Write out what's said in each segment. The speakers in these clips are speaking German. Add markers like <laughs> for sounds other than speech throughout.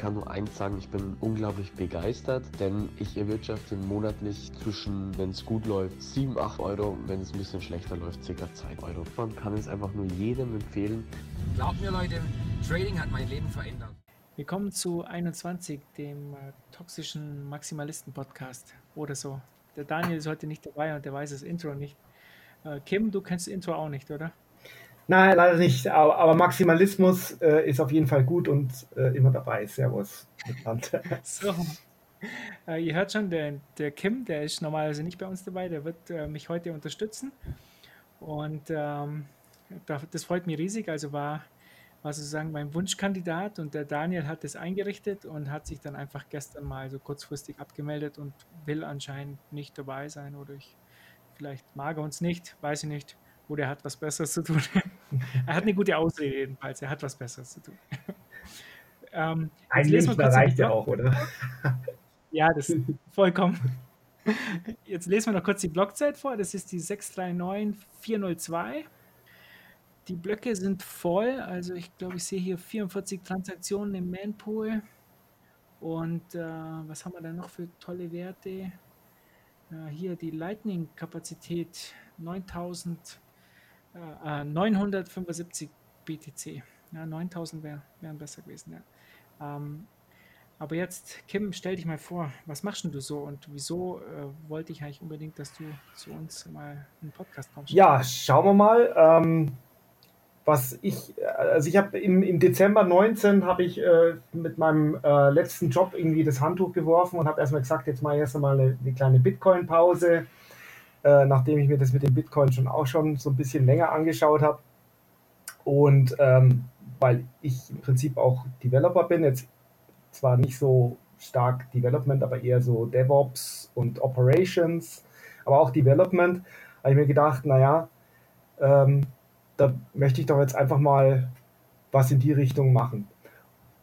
kann nur eins sagen, ich bin unglaublich begeistert, denn ich erwirtschafte monatlich zwischen, wenn es gut läuft, 7, 8 Euro, wenn es ein bisschen schlechter läuft, ca. 2 Euro. Man kann es einfach nur jedem empfehlen. Glaubt mir Leute, Trading hat mein Leben verändert. Willkommen zu 21, dem äh, toxischen Maximalisten-Podcast oder so. Der Daniel ist heute nicht dabei und der weiß das Intro nicht. Äh, Kim, du kennst das Intro auch nicht, oder? Nein, leider nicht. Aber, aber Maximalismus äh, ist auf jeden Fall gut und äh, immer dabei. Servus. <laughs> so. Äh, ihr hört schon, der, der Kim, der ist normalerweise nicht bei uns dabei, der wird äh, mich heute unterstützen. Und ähm, das freut mich riesig. Also war, war sozusagen mein Wunschkandidat und der Daniel hat das eingerichtet und hat sich dann einfach gestern mal so kurzfristig abgemeldet und will anscheinend nicht dabei sein oder ich, vielleicht mag er uns nicht, weiß ich nicht oder er hat was Besseres zu tun. <laughs> er hat eine gute Ausrede jedenfalls, er hat was Besseres zu tun. <laughs> ähm, Ein Münchner reicht ja auch, oder? ja, das ist <laughs> vollkommen. Jetzt lesen wir noch kurz die Blockzeit vor. Das ist die 639402. Die Blöcke sind voll. Also ich glaube, ich sehe hier 44 Transaktionen im Manpool. Und äh, was haben wir da noch für tolle Werte? Äh, hier die Lightning-Kapazität 9000 äh, 975 BTC. Ja, 9000 wären wär besser gewesen. Ja. Ähm, aber jetzt, Kim, stell dich mal vor, was machst du so und wieso äh, wollte ich eigentlich unbedingt, dass du zu uns mal einen Podcast kommst? Ja, schauen wir mal. Ähm, was ich, also ich habe im, im Dezember 19 habe ich äh, mit meinem äh, letzten Job irgendwie das Handtuch geworfen und habe erstmal gesagt, jetzt mal erst einmal eine, eine kleine Bitcoin-Pause äh, nachdem ich mir das mit dem Bitcoin schon auch schon so ein bisschen länger angeschaut habe. Und ähm, weil ich im Prinzip auch Developer bin, jetzt zwar nicht so stark Development, aber eher so DevOps und Operations, aber auch Development, habe ich mir gedacht, naja, ähm, da möchte ich doch jetzt einfach mal was in die Richtung machen.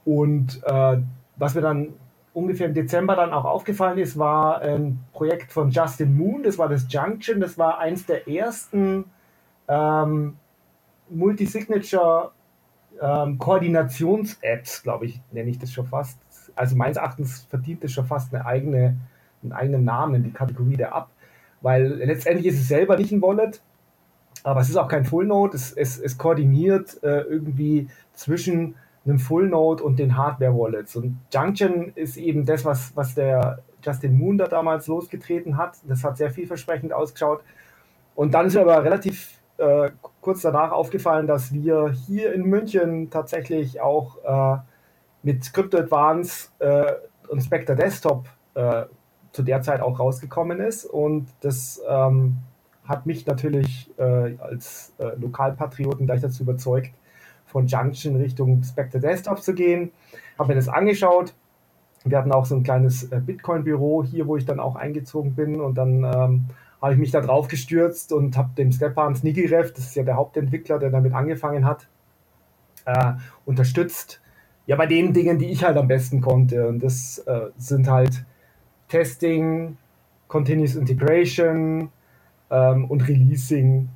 Und äh, was mir dann ungefähr im Dezember dann auch aufgefallen ist, war ein Projekt von Justin Moon, das war das Junction, das war eins der ersten ähm, Multisignature ähm, glaube ich, nenne ich das schon fast. Also meines Erachtens verdient das schon fast eine eigene, einen eigenen Namen, die Kategorie der App, weil letztendlich ist es selber nicht ein Wallet, aber es ist auch kein Full Node, es, es, es koordiniert äh, irgendwie zwischen einem Full Node und den Hardware Wallets. Und Junction ist eben das, was, was der Justin Moon da damals losgetreten hat. Das hat sehr vielversprechend ausgeschaut. Und dann ist mir aber relativ äh, kurz danach aufgefallen, dass wir hier in München tatsächlich auch äh, mit Crypto Advance äh, und Spectre Desktop äh, zu der Zeit auch rausgekommen ist. Und das ähm, hat mich natürlich äh, als äh, Lokalpatrioten gleich dazu überzeugt, von Junction Richtung Spectre Desktop zu gehen. Habe mir das angeschaut. Wir hatten auch so ein kleines äh, Bitcoin-Büro hier, wo ich dann auch eingezogen bin. Und dann ähm, habe ich mich da drauf gestürzt und habe dem Stepan Snigirev, das ist ja der Hauptentwickler, der damit angefangen hat, äh, unterstützt. Ja, bei den Dingen, die ich halt am besten konnte. Und das äh, sind halt Testing, Continuous Integration ähm, und Releasing,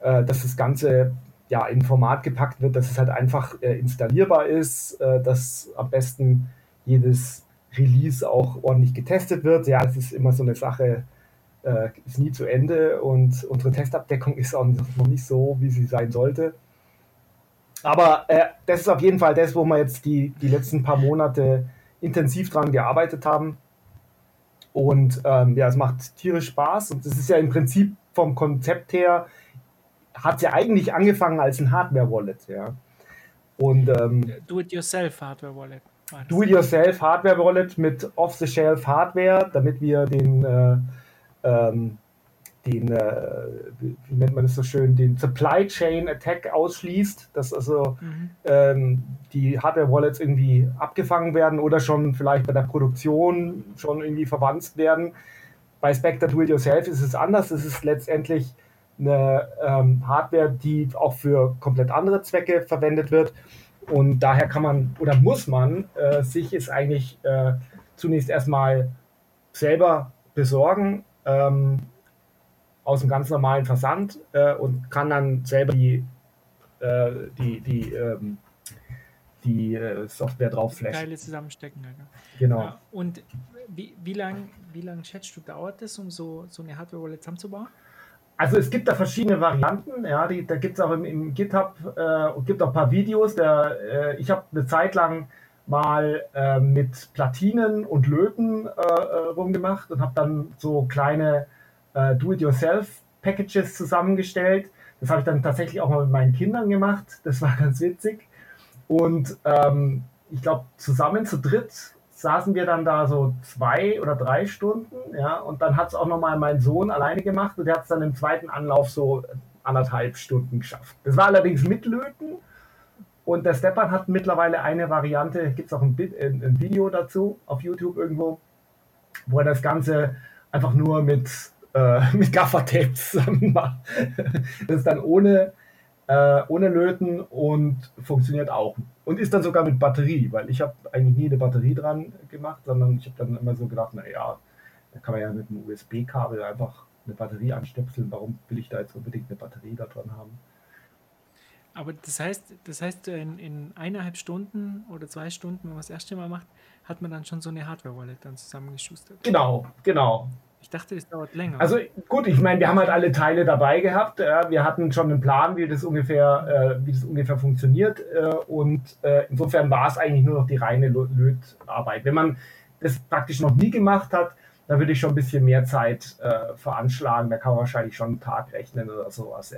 äh, dass das Ganze ja, in Format gepackt wird, dass es halt einfach äh, installierbar ist, äh, dass am besten jedes Release auch ordentlich getestet wird. Ja, es ist immer so eine Sache, äh, ist nie zu Ende und unsere Testabdeckung ist auch noch nicht so, wie sie sein sollte. Aber äh, das ist auf jeden Fall das, wo wir jetzt die, die letzten paar Monate intensiv dran gearbeitet haben. Und ähm, ja, es macht tierisch Spaß und es ist ja im Prinzip vom Konzept her hat ja eigentlich angefangen als ein Hardware-Wallet, ja. Und ähm, Do-it-yourself Hardware-Wallet. Do-it-yourself Hardware-Wallet mit Off-the-Shelf Hardware, damit wir den, äh, ähm, den äh, wie nennt man das so schön, den Supply Chain Attack ausschließt, dass also mhm. ähm, die Hardware-Wallets irgendwie abgefangen werden oder schon vielleicht bei der Produktion schon irgendwie verwandt werden. Bei Spectre Do-it-yourself ist es anders. Es ist letztendlich eine ähm, Hardware, die auch für komplett andere Zwecke verwendet wird. Und daher kann man oder muss man äh, sich es eigentlich äh, zunächst erstmal selber besorgen ähm, aus dem ganz normalen Versand äh, und kann dann selber die, äh, die, die, ähm, die äh, Software drauf flasht. Teile zusammenstecken. Alter. Genau. Ja, und wie, wie lange wie lang schätzt du, dauert das, um so, so eine Hardware-Wallet zusammenzubauen? Also es gibt da verschiedene Varianten, ja, die, da gibt es auch im, im GitHub äh, gibt auch ein paar Videos. Der, äh, ich habe eine Zeit lang mal äh, mit Platinen und Löten äh, äh, rumgemacht und habe dann so kleine äh, Do-it-yourself-Packages zusammengestellt. Das habe ich dann tatsächlich auch mal mit meinen Kindern gemacht. Das war <laughs> ganz witzig. Und ähm, ich glaube, zusammen zu dritt saßen wir dann da so zwei oder drei Stunden, ja, und dann hat es auch nochmal mein Sohn alleine gemacht und der hat es dann im zweiten Anlauf so anderthalb Stunden geschafft. Das war allerdings mit Löten und der Stepan hat mittlerweile eine Variante, gibt es auch ein, ein, ein, Video dazu auf YouTube irgendwo, wo er das Ganze einfach nur mit, äh, <laughs> mit Gaffertape zusammen macht. Das ist dann ohne äh, ohne Löten und funktioniert auch. Und ist dann sogar mit Batterie, weil ich habe eigentlich nie eine Batterie dran gemacht, sondern ich habe dann immer so gedacht, naja, da kann man ja mit einem USB-Kabel einfach eine Batterie anstöpseln. Warum will ich da jetzt unbedingt eine Batterie da dran haben? Aber das heißt, das heißt in, in eineinhalb Stunden oder zwei Stunden, wenn man das erste Mal macht, hat man dann schon so eine Hardware-Wallet dann zusammengeschustert. Genau, genau. Ich dachte, es dauert länger. Also gut, ich meine, wir haben halt alle Teile dabei gehabt. Wir hatten schon einen Plan, wie das ungefähr, äh, wie das ungefähr funktioniert. Äh, und äh, insofern war es eigentlich nur noch die reine Lötarbeit. Wenn man das praktisch noch nie gemacht hat, dann würde ich schon ein bisschen mehr Zeit äh, veranschlagen. Da kann man wahrscheinlich schon einen Tag rechnen oder sowas.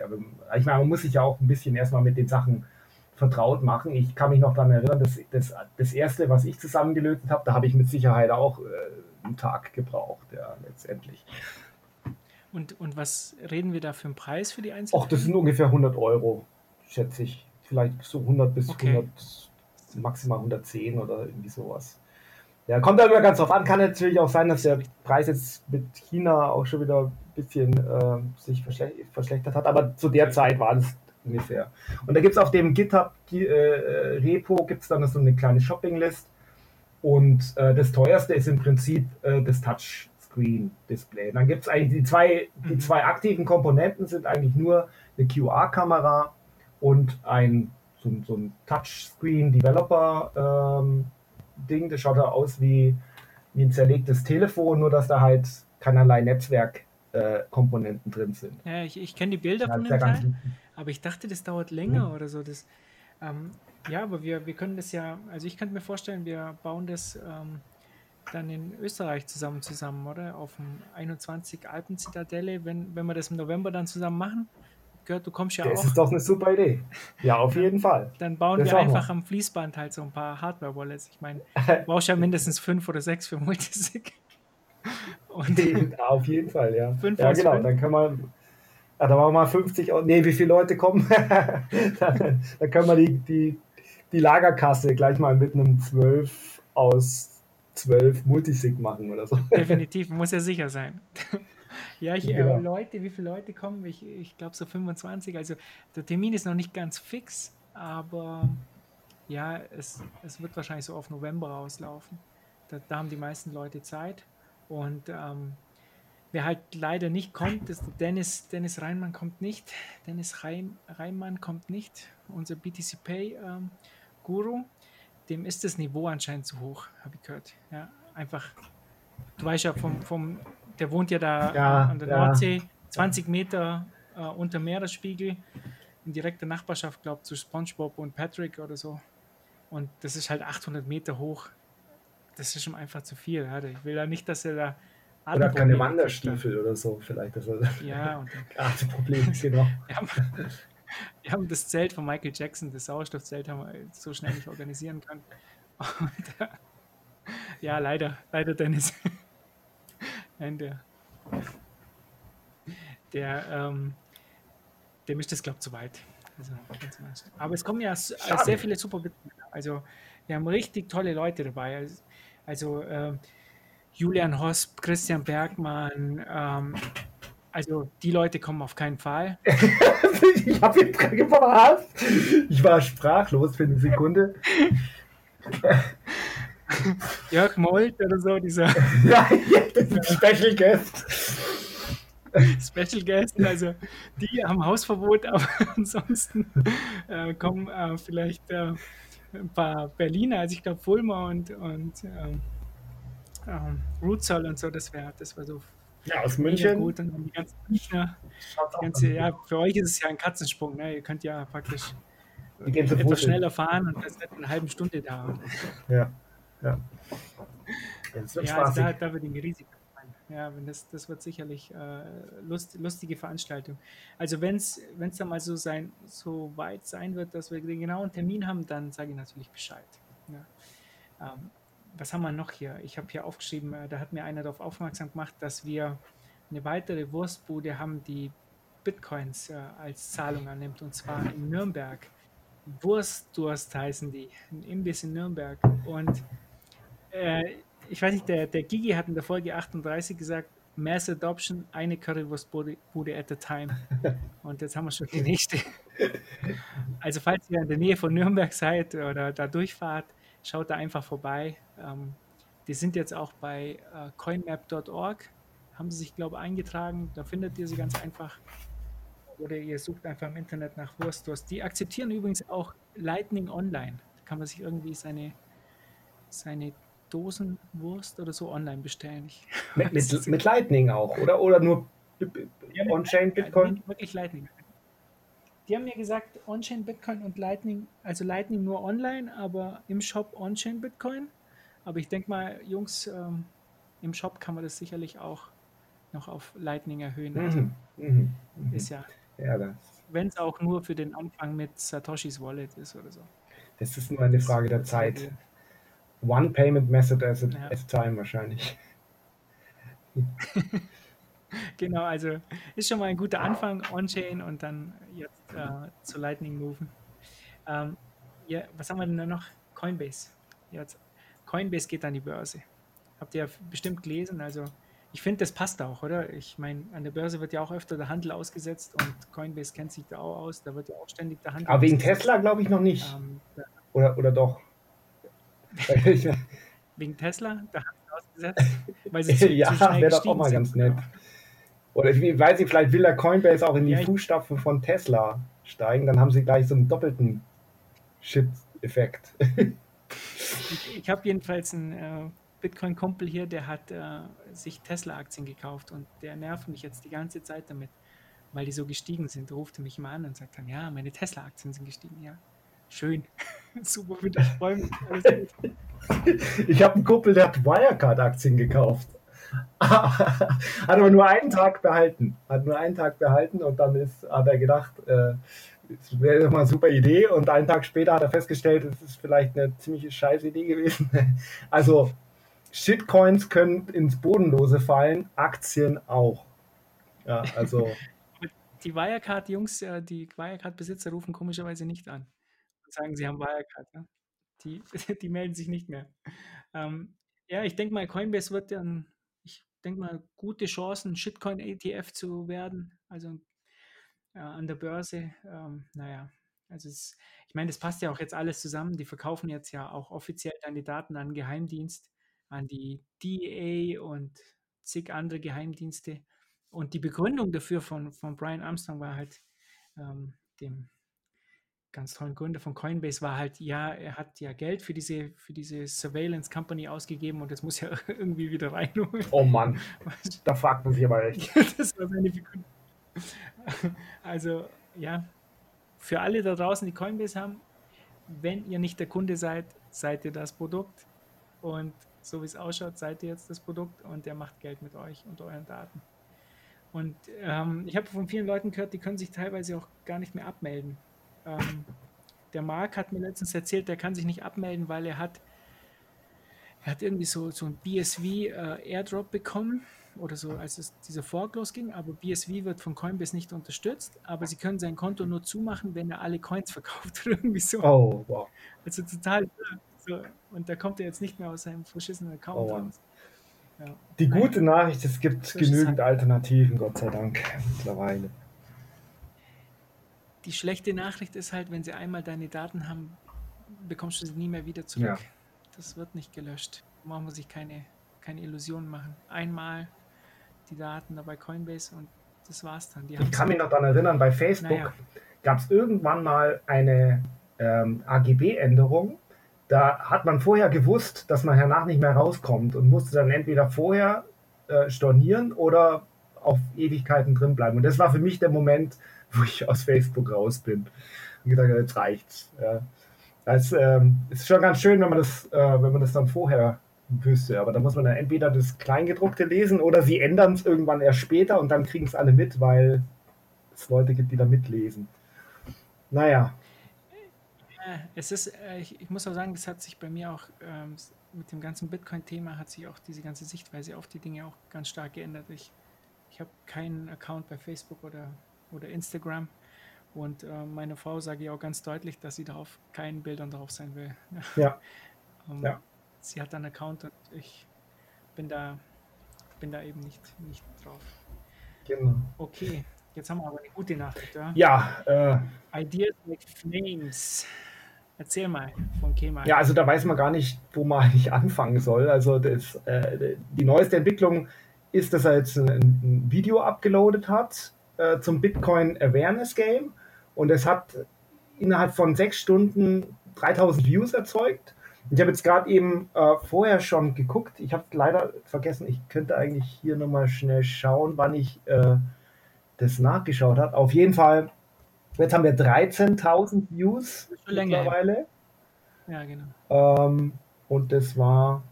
Ich meine, man muss sich ja auch ein bisschen erstmal mit den Sachen vertraut machen. Ich kann mich noch daran erinnern, dass das, das erste, was ich zusammengelötet habe, da habe ich mit Sicherheit auch äh, einen Tag gebraucht, ja, letztendlich. Und, und was reden wir da für einen Preis für die einzelnen? Ach, das sind ungefähr 100 Euro, schätze ich. Vielleicht so 100 bis okay. 100, maximal 110 oder irgendwie sowas. Ja, kommt da immer ganz drauf an. Kann natürlich auch sein, dass der Preis jetzt mit China auch schon wieder ein bisschen äh, sich verschlechtert hat, aber zu der Zeit war das ungefähr. Und da gibt es auf dem GitHub äh, Repo gibt es dann so eine kleine Shopping-List und äh, das teuerste ist im Prinzip äh, das Touchscreen-Display. Dann gibt es eigentlich die zwei, die mhm. zwei aktiven Komponenten sind eigentlich nur eine QR-Kamera und ein so, so ein Touchscreen-Developer-Ding. Ähm, das schaut da aus wie, wie ein zerlegtes Telefon, nur dass da halt keinerlei Netzwerkkomponenten äh, drin sind. Ja, ich, ich kenne die Bilder ja, von dem Teil, aber ich dachte, das dauert länger mhm. oder so. Das, ähm, ja, aber wir, wir können das ja, also ich könnte mir vorstellen, wir bauen das ähm, dann in Österreich zusammen zusammen, oder? Auf dem 21 Alpenzitadelle, wenn, wenn wir das im November dann zusammen machen. Gehört, du kommst ja das auch. Das ist doch eine super Idee. Ja, auf <laughs> jeden Fall. Dann bauen das wir einfach am Fließband halt so ein paar Hardware-Wallets. Ich meine, <laughs> du brauchst ja mindestens fünf oder sechs für Multisig. <laughs> Und auf jeden Fall, ja. Fünf ja, genau. Fünf. Dann können wir ja, da machen wir mal 50, nee, wie viele Leute kommen? dann, dann können wir die, die, die Lagerkasse gleich mal mit einem 12 aus 12 Multisig machen oder so. Definitiv, muss ja sicher sein. <laughs> ja, ich, äh, Leute, wie viele Leute kommen? Ich, ich glaube so 25. Also der Termin ist noch nicht ganz fix, aber ja, es, es wird wahrscheinlich so auf November auslaufen. Da, da haben die meisten Leute Zeit. Und ähm, wer halt leider nicht kommt, ist Dennis, Dennis Reinmann kommt nicht. Dennis Reim, Reimann kommt nicht. Unser BTC Pay ähm, Guru, dem ist das Niveau anscheinend zu hoch, habe ich gehört. Ja, einfach, du weißt ja, vom, vom, der wohnt ja da ja, an der ja. Nordsee, 20 Meter äh, unter Meeresspiegel, in direkter Nachbarschaft, glaube ich, zu SpongeBob und Patrick oder so. Und das ist halt 800 Meter hoch. Das ist schon einfach zu viel. Ja. Ich will ja nicht, dass er da. Oder keine Wanderstiefel oder so, vielleicht. Das ja, und <laughs> Problem, genau. <laughs> Ja, wir haben das Zelt von Michael Jackson, das Sauerstoffzelt, haben wir so schnell nicht organisieren können. Und, äh, ja, leider, leider Dennis. Nein, der, der, ähm, der mischt das, glaube ich, zu weit. Also, aber es kommen ja sehr viele super Mitglieder. Also, wir haben richtig tolle Leute dabei. Also, also äh, Julian Hosp, Christian Bergmann, ähm, also die Leute kommen auf keinen Fall. <laughs> ich habe ihn gefragt. Ich war sprachlos für eine Sekunde. Jörg Molt oder so, dieser. <laughs> ja, das ist ein Special Guest. Special Guest, also die haben Hausverbot, <laughs> aber ansonsten äh, kommen äh, vielleicht äh, ein paar Berliner, also ich glaube Fulmer und, und ähm, ähm, Rootzoll und so, das wäre das wär so Ja, aus München. gut. Und dann die ganzen Münchner, die ganze, ganz ja, gut für euch ist es ja ein Katzensprung, ne? Ihr könnt ja praktisch etwas Fuß. hin. schneller fahren und das wird in einer halben Stunde da. Ja. Ja. Das wird Ja, also da, da ich mir riesig. Ja, wenn das, das wird sicherlich äh, lust, lustige Veranstaltung. Also wenn es dann mal so sein, so weit sein wird, dass wir den genauen Termin haben, dann sage ich natürlich Bescheid. Ja. Ähm, was haben wir noch hier? Ich habe hier aufgeschrieben, äh, da hat mir einer darauf aufmerksam gemacht, dass wir eine weitere Wurstbude haben, die Bitcoins äh, als Zahlung annimmt, und zwar in Nürnberg. Wurstdurst heißen die, ein Imbiss in Nürnberg. Und äh, ich weiß nicht, der, der Gigi hat in der Folge 38 gesagt, Mass Adoption, eine Currywurstbude Bude at a time. <laughs> Und jetzt haben wir schon die nächste. Also falls ihr in der Nähe von Nürnberg seid oder da durchfahrt, schaut da einfach vorbei. Ähm, die sind jetzt auch bei äh, coinmap.org, haben sie sich, glaube ich, eingetragen. Da findet ihr sie ganz einfach. Oder ihr sucht einfach im Internet nach Wurstdurst. Die akzeptieren übrigens auch Lightning Online. Da kann man sich irgendwie seine, seine Dosenwurst oder so online bestellen. Mit, mit, mit Lightning auch, oder? Oder nur Ja, On-Chain Bitcoin? wirklich Lightning. Die haben mir gesagt, On-Chain Bitcoin und Lightning, also Lightning nur online, aber im Shop On-Chain Bitcoin. Aber ich denke mal, Jungs, ähm, im Shop kann man das sicherlich auch noch auf Lightning erhöhen. Also Mhm. Mhm. Mhm. ist ja, Ja, wenn es auch nur für den Anfang mit Satoshis Wallet ist oder so. das ist nur eine Frage der Zeit. One Payment Method at a, Ja. at a time wahrscheinlich. <laughs> <laughs> Genau, also ist schon mal ein guter Anfang, On-Chain und dann jetzt äh, zu Lightning moven. Ähm, ja, was haben wir denn da noch? Coinbase. Jetzt, Coinbase geht an die Börse. Habt ihr ja bestimmt gelesen, also ich finde, das passt auch, oder? Ich meine, an der Börse wird ja auch öfter der Handel ausgesetzt und Coinbase kennt sich da auch aus, da wird ja auch ständig der Handel Aber wegen. Tesla glaube ich noch nicht. Ähm, Oder, oder doch? <laughs> Wegen Tesla, der Handel ausgesetzt, weil sie <laughs> zu, ja, wäre doch auch mal sind. ganz nett. Oder ich weiß nicht, vielleicht will der Coinbase auch in die Ja, Fußstapfen von Tesla steigen, dann haben sie gleich so einen doppelten Shit-Effekt. Ich, ich habe jedenfalls einen äh, Bitcoin-Kumpel hier, der hat äh, sich Tesla-Aktien gekauft und der nervt mich jetzt die ganze Zeit damit, weil die so gestiegen sind. Ruft er mich mal an und sagt dann, ja, meine Tesla-Aktien sind gestiegen, ja. Schön. <laughs> Super für dich, freue mich. Alles gut. Ich habe einen Kumpel, der hat Wirecard-Aktien gekauft. <laughs> hat aber nur einen Tag behalten. Hat nur einen Tag behalten und dann ist, hat er gedacht, äh, das wäre doch mal eine super Idee. Und einen Tag später hat er festgestellt, es ist vielleicht eine ziemliche scheiß Idee gewesen. <laughs> Also Shitcoins können ins Bodenlose fallen, Aktien auch. Ja, also <laughs> Die Wirecard-Jungs, äh, die Wirecard-Besitzer rufen komischerweise nicht an und sagen, sie haben Wirecard. Ja? Die, die melden sich nicht mehr. Ähm, ja, ich denke mal, Coinbase wird dann, ich denke mal, gute Chancen, Shitcoin-ETF zu werden. Also äh, an der Börse. Ähm, naja, also es, ich meine, das passt ja auch jetzt alles zusammen. Die verkaufen jetzt ja auch offiziell deine Daten an Geheimdienst, an die DEA und zig andere Geheimdienste. Und die Begründung dafür von, von Brian Armstrong war halt, ähm, dem ganz tollen Gründer von Coinbase war halt, ja, er hat ja Geld für diese, für diese Surveillance Company ausgegeben und das muss ja <laughs> irgendwie wieder reinholen. oh Mann, da fragt man sich aber echt. <laughs> das war seine Begründung. Also, ja, für alle da draußen, die Coinbase haben, wenn ihr nicht der Kunde seid, seid ihr das Produkt. Und so wie es ausschaut, seid ihr jetzt das Produkt und der macht Geld mit euch und euren Daten. Und ähm, ich habe von vielen Leuten gehört, die können sich teilweise auch gar nicht mehr abmelden. Ähm, der Marc hat mir letztens erzählt, der kann sich nicht abmelden, weil er hat, er hat irgendwie so, so ein BSV äh, Airdrop bekommen oder so, als es dieser Fork losging, aber BSV wird von Coinbase nicht unterstützt, aber sie können sein Konto nur zumachen, wenn er alle Coins verkauft oder irgendwie so. Oh, wow. Also total so. Und da kommt er jetzt nicht mehr aus seinem verschissenen Account Oh, raus. Ja. Die gute Nachricht, es gibt genügend. Alternativen, Gott sei Dank, mittlerweile. Die schlechte Nachricht ist halt, wenn sie einmal deine Daten haben, bekommst du sie nie mehr wieder zurück. Ja. Das wird nicht gelöscht. Brauchen wir sich keine, keine Illusionen machen. Einmal die Daten da bei Coinbase und das war's dann. Die Ich kann mich noch daran erinnern, bei Facebook Naja. gab es irgendwann mal eine ähm, AGB-Änderung, da hat man vorher gewusst, dass man hernach nicht mehr rauskommt und musste dann entweder vorher äh, stornieren oder auf Ewigkeiten drin bleiben. Und das war für mich der Moment, <laughs> wo ich aus Facebook raus bin. Und gedacht, jetzt reicht's. Ja. Das ähm, ist schon ganz schön, wenn man das, äh, wenn man das dann vorher wüsste. Aber da muss man dann entweder das Kleingedruckte lesen oder sie ändern es irgendwann erst später und dann kriegen es alle mit, weil es Leute gibt, die da mitlesen. Naja. Es ist, äh, ich, ich muss auch sagen, das hat sich bei mir auch ähm, mit dem ganzen Bitcoin-Thema hat sich auch diese ganze Sichtweise auf die Dinge auch ganz stark geändert. Ich, ich habe keinen Account bei Facebook oder, oder Instagram und äh, meine Frau sage ich auch ganz deutlich, dass sie darauf keinen Bildern drauf sein will. <laughs> Ja. ähm, ja. Sie hat einen Account und ich bin da, bin da eben nicht, nicht drauf. Genau. Okay, jetzt haben wir aber eine gute Nachricht. Ja, ja äh, Ideas like Flames. Erzähl mal von Kemal. Ja, also da weiß man gar nicht, wo man <laughs> eigentlich anfangen soll. Also das, äh, die neueste Entwicklung ist, dass er jetzt ein, ein Video abgeloadet hat äh, zum Bitcoin Awareness Game und es hat innerhalb von sechs Stunden 3000 Views erzeugt. Ich habe jetzt gerade eben äh, vorher schon geguckt. Ich habe leider vergessen, ich könnte eigentlich hier nochmal schnell schauen, wann ich äh, das nachgeschaut habe. Auf jeden Fall, jetzt haben wir 13.000 Views mittlerweile. Ja, genau. Ähm, und das war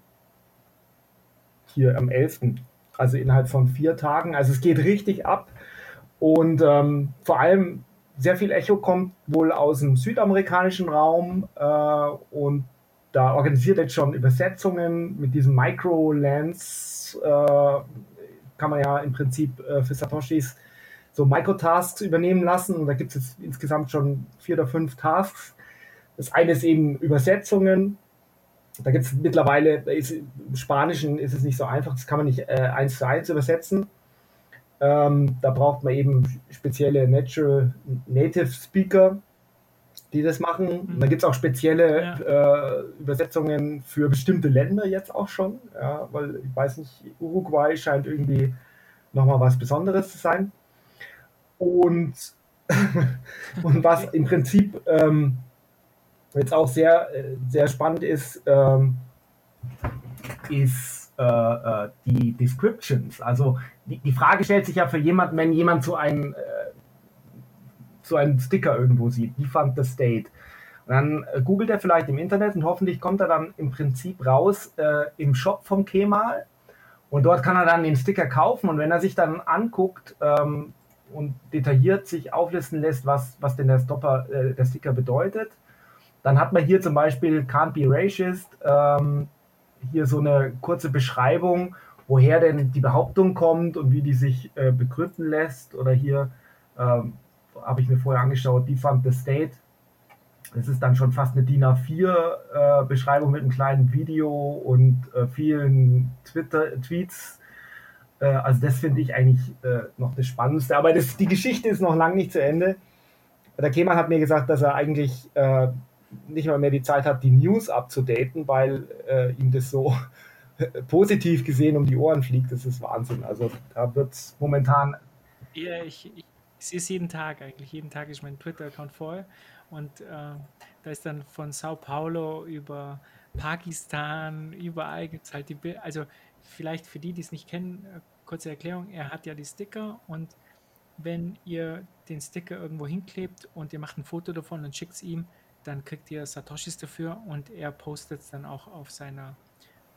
hier am 11. Also innerhalb von vier Tagen. Also es geht richtig ab. Und ähm, vor allem sehr viel Echo kommt wohl aus dem südamerikanischen Raum äh, und da organisiert jetzt schon Übersetzungen mit diesem Micro-Lens. Äh, kann man ja im Prinzip äh, für Satoshis so Microtasks übernehmen lassen. Und da gibt es jetzt insgesamt schon vier oder fünf Tasks. Das eine ist eben Übersetzungen. Da gibt es mittlerweile, ist, im Spanischen ist es nicht so einfach, das kann man nicht äh, eins zu eins übersetzen. Ähm, da braucht man eben spezielle Natural Native Speaker, die das machen. Mhm. Da gibt es auch spezielle ja. äh, Übersetzungen für bestimmte Länder jetzt auch schon. Ja, weil ich weiß nicht, Uruguay scheint irgendwie nochmal was Besonderes zu sein. Und, <laughs> und was im Prinzip ähm, jetzt auch sehr, sehr spannend ist, ähm, ist äh, äh, die Descriptions. Also die, die Frage stellt sich ja für jemanden, wenn jemand so einen, äh, so einen Sticker irgendwo sieht, wie fand the State? Und dann äh, googelt er vielleicht im Internet und hoffentlich kommt er dann im Prinzip raus äh, im Shop vom Kemal. Und dort kann er dann den Sticker kaufen. Und wenn er sich dann anguckt ähm, und detailliert sich auflisten lässt, was, was denn der, Stopper, äh, der Sticker bedeutet, dann hat man hier zum Beispiel Can't be racist, ähm, hier so eine kurze Beschreibung, woher denn die Behauptung kommt und wie die sich äh, begründen lässt. Oder hier ähm, habe ich mir vorher angeschaut, die fand the State. Das ist dann schon fast eine DIN A4 äh, mit einem kleinen Video und äh, vielen Twitter Tweets. Äh, also das finde ich eigentlich äh, noch das Spannendste. Aber das, die Geschichte ist noch lange nicht zu Ende. Der Kemal hat mir gesagt, dass er eigentlich äh, nicht mal mehr die Zeit hat, die News abzudaten, weil äh, ihm das so <laughs> positiv gesehen um die Ohren fliegt. Das ist Wahnsinn. Also da wird es momentan. Ja, ich, ich, sehe es jeden Tag eigentlich. Jeden Tag ist mein Twitter-Account voll. Und äh, da ist dann von Sao Paulo über Pakistan, überall gibt es halt die Bilder. Also vielleicht für die, die es nicht kennen, äh, kurze Erklärung, er hat ja die Sticker und wenn ihr den Sticker irgendwo hinklebt und ihr macht ein Foto davon und schickt es ihm, dann kriegt ihr Satoshis dafür und er postet es dann auch auf seiner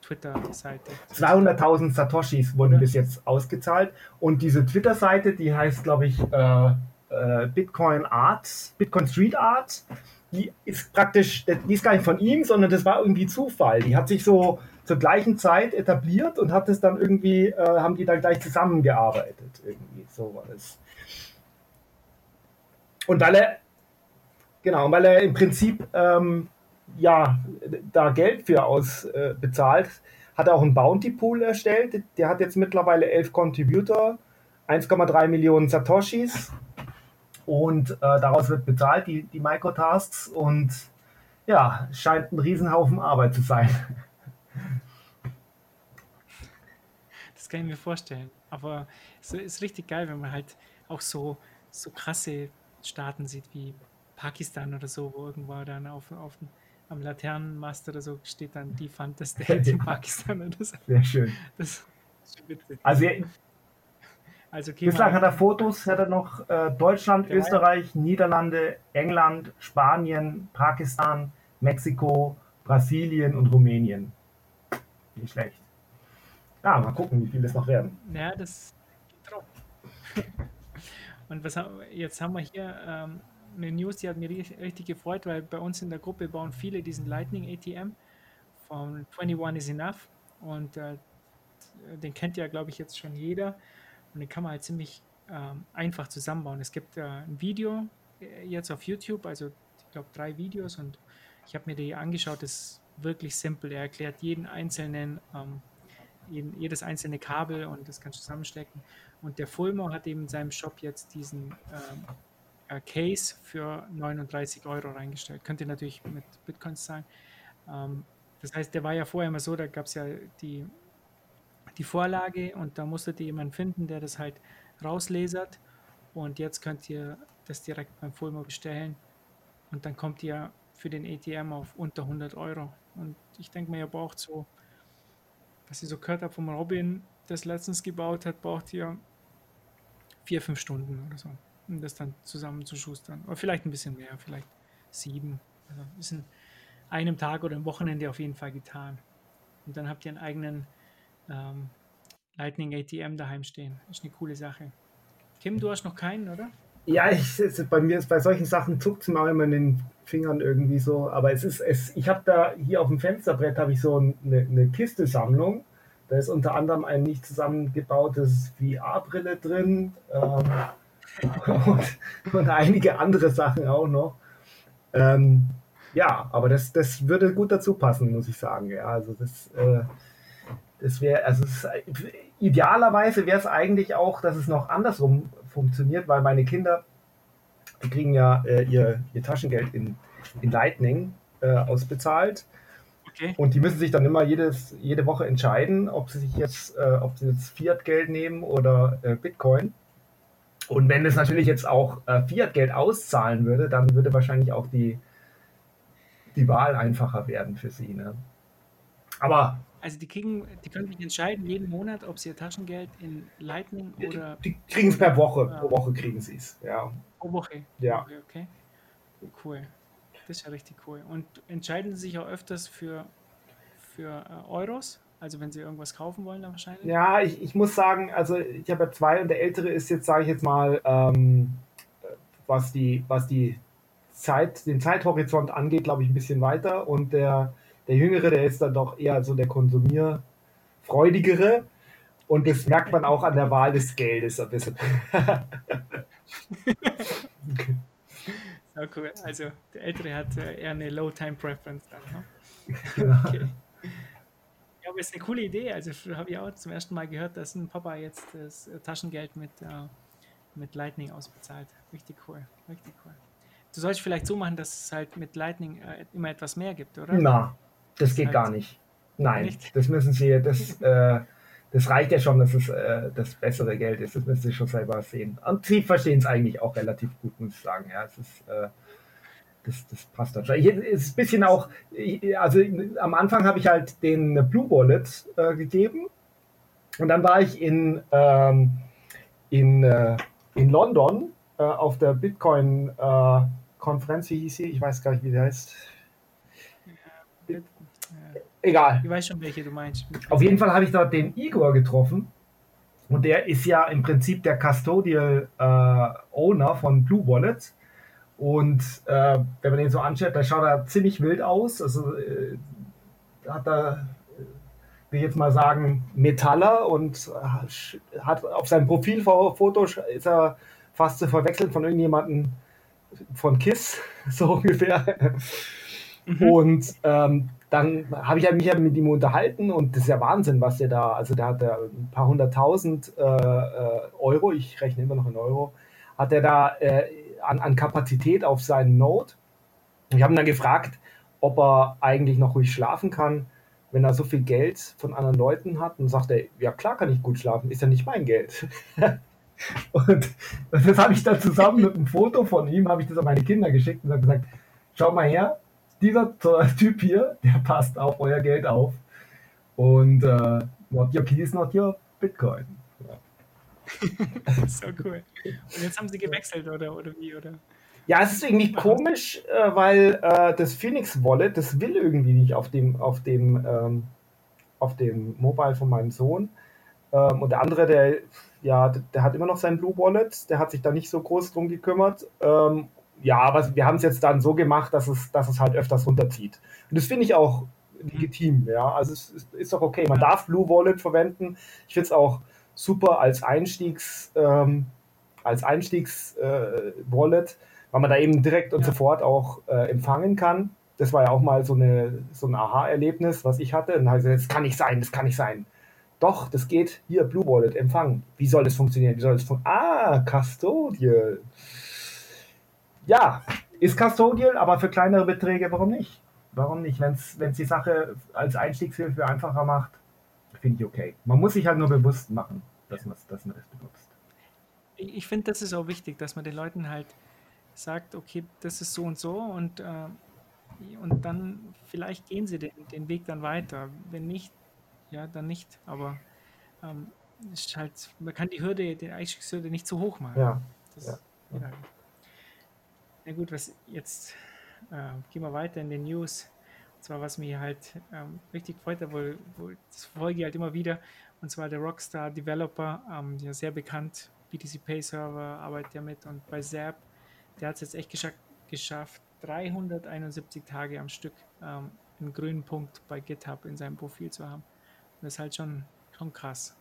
Twitter-Seite. 200.000 Satoshis wurden Oder? bis jetzt ausgezahlt und diese Twitter-Seite, die heißt, glaube ich, äh, äh, Bitcoin Art, Bitcoin Street Art. Die ist praktisch, die ist gar nicht von ihm, sondern das war irgendwie Zufall. Die hat sich so zur gleichen Zeit etabliert und hat es dann irgendwie, äh, haben die dann gleich zusammengearbeitet. Irgendwie so war das. Und weil er Genau, weil er im Prinzip ähm, ja, da Geld für ausbezahlt, äh, hat er auch einen Bounty Pool erstellt. Der hat jetzt mittlerweile elf Contributor, 1,3 Millionen Satoshis und äh, daraus wird bezahlt, die, die Microtasks und ja, scheint ein Riesenhaufen Arbeit zu sein. Das kann ich mir vorstellen. Aber es ist richtig geil, wenn man halt auch so, so krasse Staaten sieht wie Pakistan oder so, wo irgendwo dann auf, auf, am Laternenmast oder so steht dann die Fanta State <laughs> in Pakistan oder so. Sehr schön. Das witzig. Also Also bislang hat er Fotos, hat er noch äh, Deutschland, Ja. Österreich, Niederlande, England, Spanien, Pakistan, Mexiko, Brasilien und Rumänien. Nicht schlecht. Ja, mal gucken, wie viele es noch werden. Ja, das geht drauf. <laughs> Und was haben, jetzt haben wir hier ähm, eine News, die hat mir ri- richtig gefreut, weil bei uns in der Gruppe bauen viele diesen Lightning ATM von 21 is Enough und äh, den kennt ja, glaube ich, jetzt schon jeder und den kann man halt ziemlich ähm, einfach zusammenbauen. Es gibt äh, ein Video äh, jetzt auf YouTube, also ich glaube drei Videos und ich habe mir die angeschaut, das ist wirklich simpel. Er erklärt jeden einzelnen ähm, jeden, jedes einzelne Kabel und das kannst du zusammenstecken. Und der Fulmo hat eben in seinem Shop jetzt diesen ähm, äh, Case für 39 Euro reingestellt. Könnt ihr natürlich mit Bitcoins zahlen. Ähm, das heißt, der war ja vorher immer so, da gab es ja die, die Vorlage und da musstet ihr jemanden finden, der das halt rauslasert. Und jetzt könnt ihr das direkt beim Fulmo bestellen und dann kommt ihr für den ATM auf unter 100 Euro. Und ich denke mir, ihr braucht so was ich so gehört habe vom Robin, das letztens gebaut hat, braucht ihr vier, fünf Stunden oder so, um das dann zusammenzuschustern. Oder vielleicht ein bisschen mehr, vielleicht sieben. Also ist in einem Tag oder am Wochenende auf jeden Fall getan. Und dann habt ihr einen eigenen ähm, Lightning ATM daheim stehen. Ist eine coole Sache. Kim, du hast noch keinen, oder? Ja, ich, bei mir ist bei solchen Sachen zuckt es mir auch immer in den Fingern irgendwie so. Aber es ist, es, ich habe da hier auf dem Fensterbrett habe ich so eine, eine Kiste-Sammlung. Da ist unter anderem ein nicht zusammengebautes VR-Brille drin ähm, und, und einige andere Sachen auch noch. Ähm, ja, aber das, das würde gut dazu passen, muss ich sagen. Ja, also das, äh, das wäre, also es, idealerweise wäre es eigentlich auch, dass es noch andersrum funktioniert, weil meine Kinder, die kriegen ja äh, ihr, ihr Taschengeld in, in Lightning äh, ausbezahlt Okay. und die müssen sich dann immer jedes, jede Woche entscheiden, ob sie sich jetzt, äh, ob sie jetzt Fiat-Geld nehmen oder äh, Bitcoin. Und wenn es natürlich jetzt auch äh, Fiat-Geld auszahlen würde, dann würde wahrscheinlich auch die, die Wahl einfacher werden für sie. Ne? Aber Also die kriegen, die können sich entscheiden jeden Monat, ob sie ihr Taschengeld in Lightning oder die kriegen es per Woche. Pro Woche kriegen sie es. Ja. pro Woche. Ja. Okay, okay. Cool. Das ist ja richtig cool. Und entscheiden sie sich auch öfters für, für äh, Euros? Also wenn sie irgendwas kaufen wollen, dann wahrscheinlich? Ja, ich, ich muss sagen, also ich habe ja zwei und der ältere ist jetzt, sage ich jetzt mal, ähm, was die, was die Zeit, den Zeithorizont angeht, glaube ich, ein bisschen weiter. Und der, der Jüngere, der ist dann doch eher so der Konsumierfreudigere. Und das merkt man auch an der Wahl des Geldes ein bisschen. <laughs> Ja, cool. Also der Ältere hat äh, eher eine Low-Time-Preference dann. Ne? <laughs> Okay. Ja, aber ist eine coole Idee. Also habe ich auch zum ersten Mal gehört, dass ein Papa jetzt das äh, Taschengeld mit, äh, mit Lightning ausbezahlt. Richtig cool. Richtig cool. Du sollst vielleicht so machen, dass es halt mit Lightning äh, immer etwas mehr gibt, oder? Na, das geht Halt. gar nicht. Nein, Nicht? das müssen Sie, das, äh, das reicht ja schon, dass es äh, das bessere Geld ist. Das müssen Sie schon selber sehen. Und Sie verstehen es eigentlich auch relativ gut, muss ich sagen. Ja, es ist, äh, das, das passt dann schon. Hier ist ein bisschen auch, also am Anfang habe ich halt den Blue Wallet äh, gegeben und dann war ich in, ähm, in, äh, in London äh, auf der Bitcoin-Konferenz, wie hieß sie? Ich weiß gar nicht, wie die heißt. Äh, Egal. Ich weiß schon, welche du meinst. Auf jeden Fall habe ich dort den Igor getroffen. Und der ist ja im Prinzip der Custodial äh, Owner von Blue Wallet. Und äh, wenn man den so anschaut, da schaut er ziemlich wild aus. Also äh, hat er, äh, will ich jetzt mal sagen, Metaller und äh, hat auf seinem Profilfoto ist er fast zu verwechseln von irgendjemandem von KISS, <laughs> so ungefähr. Und ähm, dann habe ich mich ja mit ihm unterhalten und das ist ja Wahnsinn, was der da, also der hat ja ein paar hunderttausend äh, äh, Euro, ich rechne immer noch in Euro, hat er da äh, an, an Kapazität auf seinen Node. Ich habe ihn dann gefragt, ob er eigentlich noch ruhig schlafen kann, wenn er so viel Geld von anderen Leuten hat. Und sagt er, ja klar kann ich gut schlafen, ist ja nicht mein Geld. <laughs> und das habe ich dann zusammen mit einem Foto von ihm, habe ich das an meine Kinder geschickt und habe gesagt, schau mal her, dieser Typ hier, der passt auf euer Geld auf. Und äh, not your keys, not your Bitcoin. <laughs> so cool. Und jetzt haben sie gewechselt, oder, oder wie? Oder? Ja, es ist irgendwie komisch, äh, weil äh, das Phoenix Wallet, das will irgendwie nicht auf dem, auf dem, ähm, auf dem Mobile von meinem Sohn. Ähm, und der andere, der, ja, der hat immer noch sein Blue Wallet, der hat sich da nicht so groß drum gekümmert. Ähm, ja, aber wir haben es jetzt dann so gemacht, dass es, dass es halt öfters runterzieht. Und das finde ich auch legitim, ja. Also es ist, ist doch okay. Man darf Blue Wallet verwenden. Ich finde es auch super als Einstiegs, ähm, als Einstiegs-Wallet, äh, weil man da eben direkt und ja. sofort auch äh, empfangen kann. Das war ja auch mal so, eine, so ein Aha-Erlebnis, was ich hatte. Und also, das kann nicht sein, das kann nicht sein. Doch, das geht. Hier, Blue Wallet, empfangen. Wie soll das funktionieren? Wie soll das funktionieren? Ah, Custodial. Ja, ist Custodial, aber für kleinere Beträge, warum nicht? Warum nicht? Wenn es die Sache als Einstiegshilfe einfacher macht, finde ich okay. Man muss sich halt nur bewusst machen, dass, dass man das benutzt. Ich finde, das ist auch wichtig, dass man den Leuten halt sagt, okay, das ist so und so und, äh, und dann vielleicht gehen sie den, den Weg dann weiter. Wenn nicht, ja, dann nicht. Aber ähm, ist halt, man kann die Hürde, die Einstiegshürde nicht zu hoch machen. Ja. Das, ja. ja. Na gut, was jetzt äh, gehen wir weiter in den News. Zwar, was mich halt ähm, richtig freut, wo, wo das folge ich halt immer wieder, und zwar der Rockstar Developer, ähm, ja sehr bekannt, BTC Pay Server arbeitet ja mit und bei Zap, der hat es jetzt echt gescha geschafft, 371 Tage am Stück ähm, einen grünen Punkt bei GitHub in seinem Profil zu haben. Und das ist halt schon, schon krass.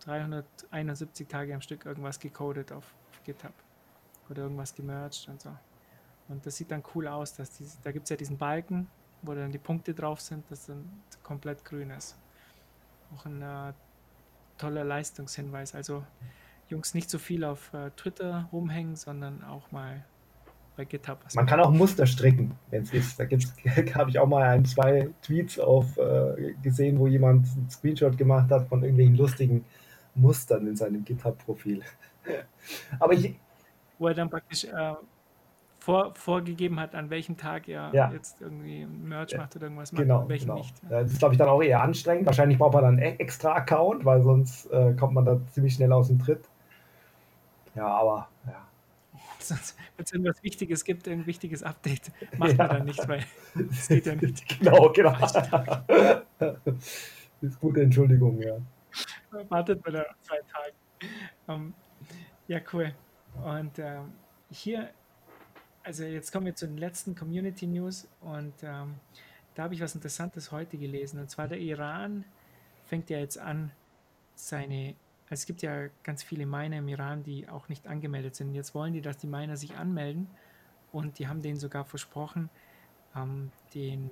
371 Tage am Stück irgendwas gecodet auf, auf GitHub oder irgendwas gemerged und so. Und das sieht dann cool aus, dass diese, da gibt es ja diesen Balken, wo dann die Punkte drauf sind, das dann komplett grün ist. Auch ein äh, toller Leistungshinweis. Also Jungs, nicht so viel auf äh, Twitter rumhängen, sondern auch mal bei GitHub. Man kann auch Muster stricken, wenn es ist. Da <laughs> habe ich auch mal ein, zwei Tweets auf äh, gesehen, wo jemand einen Screenshot gemacht hat von irgendwelchen lustigen Mustern in seinem GitHub-Profil. <laughs> Aber ich, wo er dann praktisch äh, vor, vorgegeben hat, an welchem Tag er ja. jetzt irgendwie Merch macht oder irgendwas macht, genau, welchen genau. nicht. Ja. Das ist, glaube ich, dann auch eher anstrengend. Wahrscheinlich braucht man dann einen extra Account, weil sonst äh, kommt man da ziemlich schnell aus dem Tritt. Ja, aber ja. <laughs> Wenn es irgendwas Wichtiges gibt, ein wichtiges Update, macht man dann nicht, weil es geht ja nicht. <laughs> Genau, genau. das <laughs> ist gute Entschuldigung, ja. Wartet bei der zwei Tagen. Um, ähm, ja, cool. Und ähm, hier, also jetzt kommen wir zu den letzten Community News und ähm, da habe ich was Interessantes heute gelesen. Und zwar der Iran fängt ja jetzt an, seine, also es gibt ja ganz viele Miner im Iran, die auch nicht angemeldet sind. Jetzt wollen die, dass die Miner sich anmelden und die haben denen sogar versprochen, ähm, den,